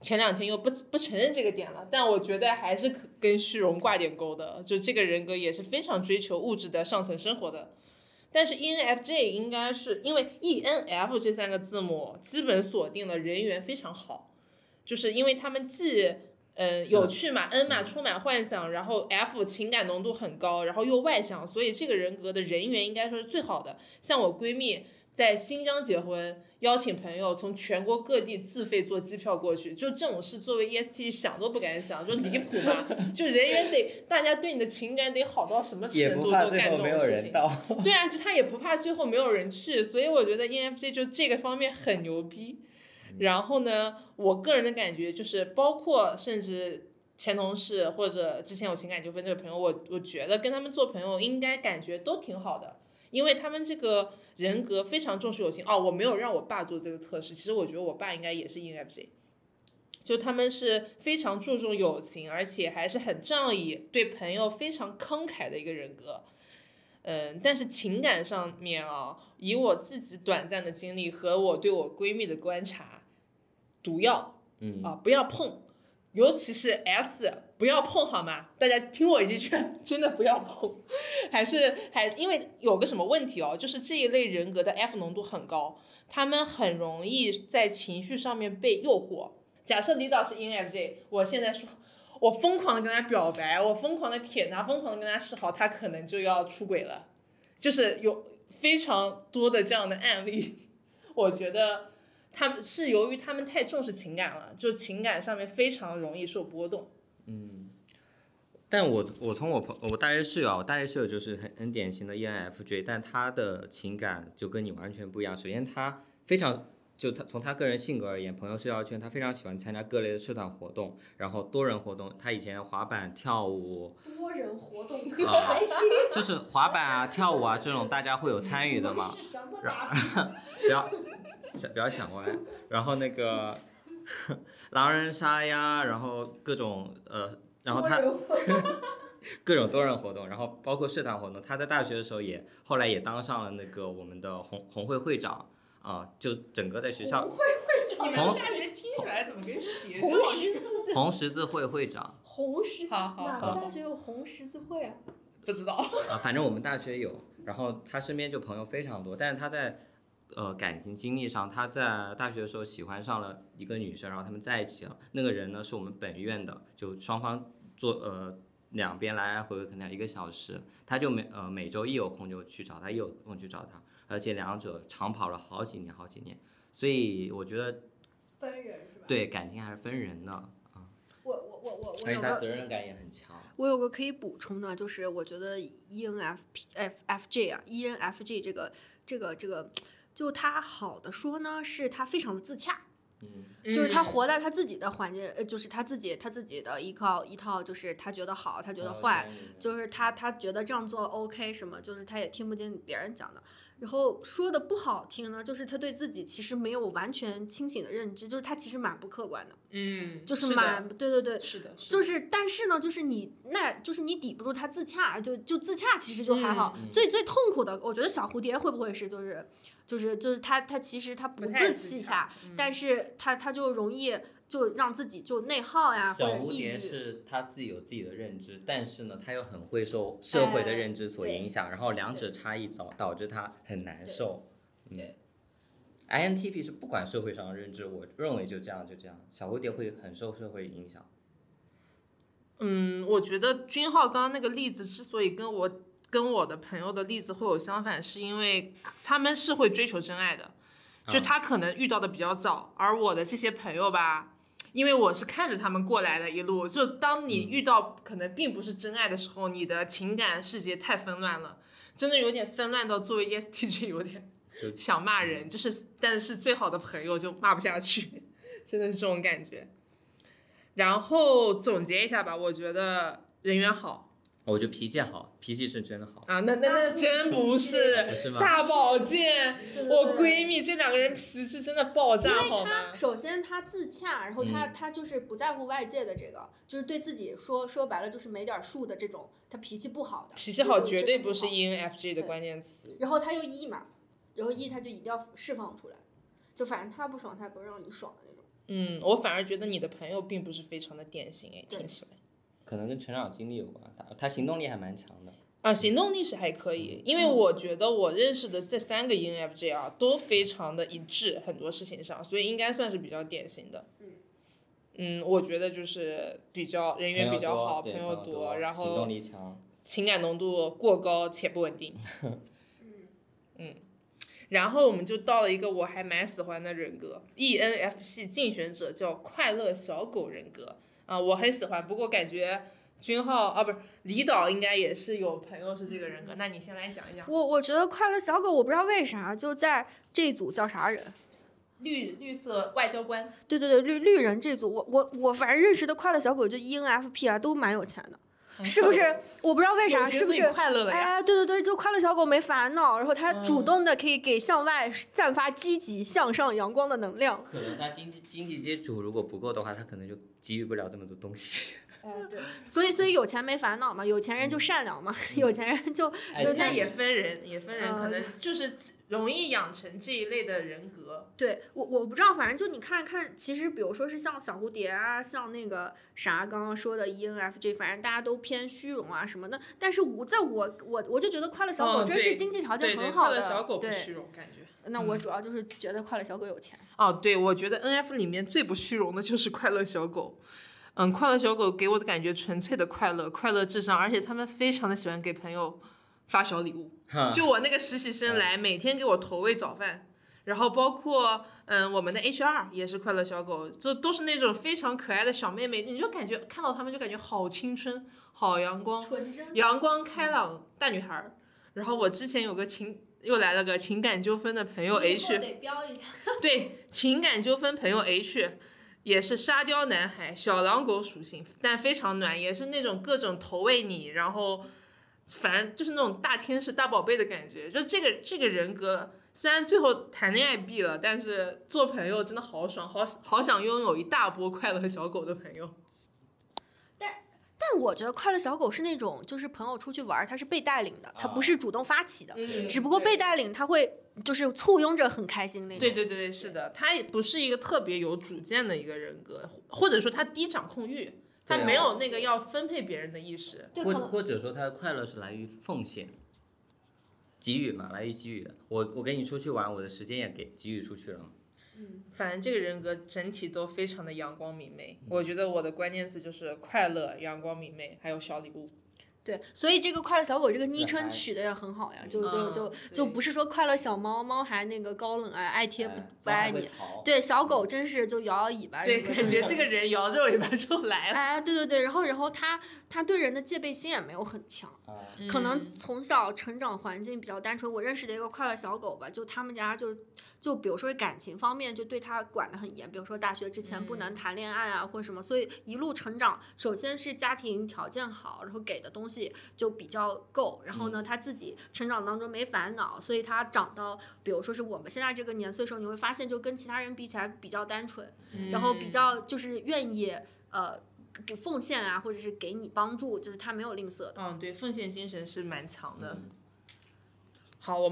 前两天又不不承认这个点了，但我觉得还是跟虚荣挂点钩的。就这个人格也是非常追求物质的上层生活的。但是 ENFJ 应该是因为 ENF 这三个字母基本锁定了人缘非常好，就是因为他们既嗯有趣嘛，N 嘛充满幻想，然后 F 情感浓度很高，然后又外向，所以这个人格的人缘应该说是最好的。像我闺蜜在新疆结婚。邀请朋友从全国各地自费坐机票过去，就这种事，作为 EST 想都不敢想，就离谱嘛！就人缘得，大家对你的情感得好到什么程度都干这种事情。对啊，就他也不怕最后没有人去，所以我觉得 ENFJ 就这个方面很牛逼。然后呢，我个人的感觉就是，包括甚至前同事或者之前有情感纠纷这个朋友，我我觉得跟他们做朋友应该感觉都挺好的，因为他们这个。人格非常重视友情哦，我没有让我爸做这个测试，其实我觉得我爸应该也是 ENFJ，就他们是非常注重友情，而且还是很仗义，对朋友非常慷慨的一个人格。嗯，但是情感上面啊，以我自己短暂的经历和我对我闺蜜的观察，毒药，嗯啊，不要碰。尤其是 S，不要碰好吗？大家听我一句劝，真的不要碰。还是还因为有个什么问题哦，就是这一类人格的 F 浓度很高，他们很容易在情绪上面被诱惑。假设李导是 ENFJ，我现在说，我疯狂的跟他表白，我疯狂的舔他，疯狂的跟他示好，他可能就要出轨了。就是有非常多的这样的案例，我觉得。他们是由于他们太重视情感了，就情感上面非常容易受波动。嗯但我我从我朋我大学室友，我大学室友就是很很典型的 ENFJ，但他的情感就跟你完全不一样。首先他非常就他从他个人性格而言，朋友社交圈他非常喜欢参加各类的社团活动，然后多人活动。他以前滑板、跳舞，多人活动啊还行，就是滑板啊、跳舞啊这种大家会有参与的嘛。是什么大学？不要不要想歪。然后那个狼人杀呀，然后各种呃，然后他 各种多人活动，然后包括社团活动。他在大学的时候也后来也当上了那个我们的红红会会长啊、就整个在学校红会会长你们大学听起来怎么跟邪红十字红十字会会长红十好好哪好个大学有红十字会啊？不知道？啊，反正我们大学有。然后他身边就朋友非常多，但是他在呃感情经历上，他在大学的时候喜欢上了一个女生，然后他们在一起了。那个人呢是我们本院的，就双方做呃两边来来回回可能要一个小时，他就每呃每周一有空就去找他，一有空去找他，而且两者长跑了好几年好几年，所以我觉得分人是吧？，对感情还是分人的，我我我我我而且他有个责任感也很强。我有个可以补充的，就是我觉得 E ENFP F FJ 啊，ENFJ 这个这个这个，就他好的说呢，是他非常的自洽，嗯，就是他活在他自己的环境，呃，就是他自己他自己的依靠一套，就是他觉得好，他觉得坏，就是他他觉得这样做 OK 什么，就是他也听不进别人讲的。然后说的不好听呢，就是他对自己其实没有完全清醒的认知，就是他其实蛮不客观的，嗯，就是的蛮对对对，是的，是的。就是，但是呢，就是你那，就是你抵不住他自洽，就就自洽，其实就还好。最最痛苦的，我觉得小蝴蝶会不会是就是就是就是他他其实他不自洽，但是他他就容易就让自己就内耗呀，或小蝴蝶者抑郁。是他自己有自己的认知，但是呢，他又很会受社会的认知所影响，然后两者差异导导致他很难受。嗯对，INTP 是不管社会上的认知，我认为就这样就这样。小蝴蝶会很受社会影响。嗯，我觉得君浩刚刚那个例子之所以跟我跟我的朋友的例子会有相反，是因为他们是会追求真爱的，就嗯他可能遇到的比较早，而我的这些朋友吧。因为我是看着他们过来的一路，就当你遇到可能并不是真爱的时候，你的情感世界太纷乱了，真的有点纷乱到作为 E ESTJ 有点 想骂人，就是但是最好的朋友就骂不下去，真的是这种感觉。然后总结一下吧，我觉得人缘好我觉得脾气好，脾气是真的好。啊，那那那真不是不是吗大保健，对对我闺蜜这两个人脾气真的爆炸，好吗？首先她自洽，然后他、嗯他就是不在乎外界的这个，就是对自己说说白了就是没点数的这种，他脾气不好的，脾气好绝对不是真的好 ENFJ 的关键词。然后他又 E 嘛，然后 E 他就一定要释放出来，就反正他不爽，他也不会让你爽的那种。嗯，我反而觉得你的朋友并不是非常的典型，诶，听起来。可能跟成长经历有关，他他行动力还蛮强的。啊，行动力是还可以，因为我觉得我认识的这三个 ENFJ 啊，都非常的一致，很多事情上，所以应该算是比较典型的。嗯嗯，我觉得就是比较人缘比较好，对朋友多，然后行动后力强。情感浓度过高且不稳定。嗯，然后我们就到了一个我还蛮喜欢的人格，ENFP 竞选者叫快乐小狗人格啊，我很喜欢，不过感觉君浩啊不是李导应该也是有朋友是这个人格，那你先来讲一讲。我我觉得快乐小狗，我不知道为啥就在这组叫啥人？绿绿色外交官，对对对，绿绿人这组，我我我反正认识的快乐小狗就 E ENFP 啊，都蛮有钱的，是不是？我不知道为啥，是不是？快乐了呀？哎，对对对，就快乐小狗没烦恼，然后它嗯主动的可以给向外散发积极向上阳光的能量。可能他经济经济基础如果不够的话，他可能就给予不了这么多东西。哎，对，所以所以有钱没烦恼嘛，有钱人就善良嘛，有钱人就那那也分人，也分人，嗯可能就是容易养成这一类的人格。对我我不知道，反正就你看看，其实比如说是像小蝴蝶啊，像那个啥刚刚说的 E ENFJ，反正大家都偏虚荣啊什么的。但是我在我我我就觉得快乐小狗真是经济条对对，件很好的，快乐小狗不。虚荣，感觉。那我主要就是觉得快乐小狗有钱。哦，对，我觉得 N F 里面最不虚荣的就是快乐小狗。嗯，快乐小狗给我的感觉纯粹的快乐，快乐至上，而且他们非常的喜欢给朋友发小礼物。就我那个实习生来，每天给我投喂早饭，然后包括嗯我们的 HR 也是快乐小狗，就都是那种非常可爱的小妹妹，你就感觉看到她们就感觉好青春、好阳光、纯真。阳光开朗大女孩儿。然后我之前有个情又来了个情感纠纷的朋友 H，得标一下。对，情感纠纷朋友 H，也是沙雕男孩，小狼狗属性，但非常暖，也是那种各种投喂你，然后反正就是那种大天使、大宝贝的感觉。就这个这个人格，虽然最后谈恋爱毙了，但是做朋友真的好爽，好好想拥有一大波快乐小狗的朋友。但但我觉得快乐小狗是那种，就是朋友出去玩儿，他是被带领的，他不是主动发起的，嗯只不过被带领，他会就是簇拥着很开心那种。对对对对，是的，他也不是一个特别有主见的一个人格，或者说他低掌控欲，他没有那个要分配别人的意识。或或者说他的快乐是来于奉献，给予嘛，来于给予。我我跟你出去玩，我的时间也给给予出去了嗯。反正这个人格整体都非常的阳光明媚。我觉得我的关键词就是快乐、阳光明媚，还有小礼物。对，所以这个快乐小狗这个昵称取的也很好呀，就就嗯就就不是说快乐小猫，猫还那个高冷啊，爱贴不哎不爱你。。对，小狗真是就摇摇尾巴，对，感觉这个人摇着尾巴就来了。哎，对对对，然后然后它它对人的戒备心也没有很强，啊可能嗯从小成长环境比较单纯。我认识的一个快乐小狗吧，就他们家就就比如说感情方面就对他管得很严，比如说大学之前不能谈恋爱啊或者什么，所以一路成长，首先是家庭条件好，然后给的东西就比较够，然后呢他自己成长当中没烦恼，所以他长到比如说是我们现在这个年岁的时候，你会发现就跟其他人比起来比较单纯，然后比嗯较就是愿意呃。给奉献啊，或者是给你帮助，就是他没有吝啬的。嗯，对，奉献精神是蛮强的。嗯好，我。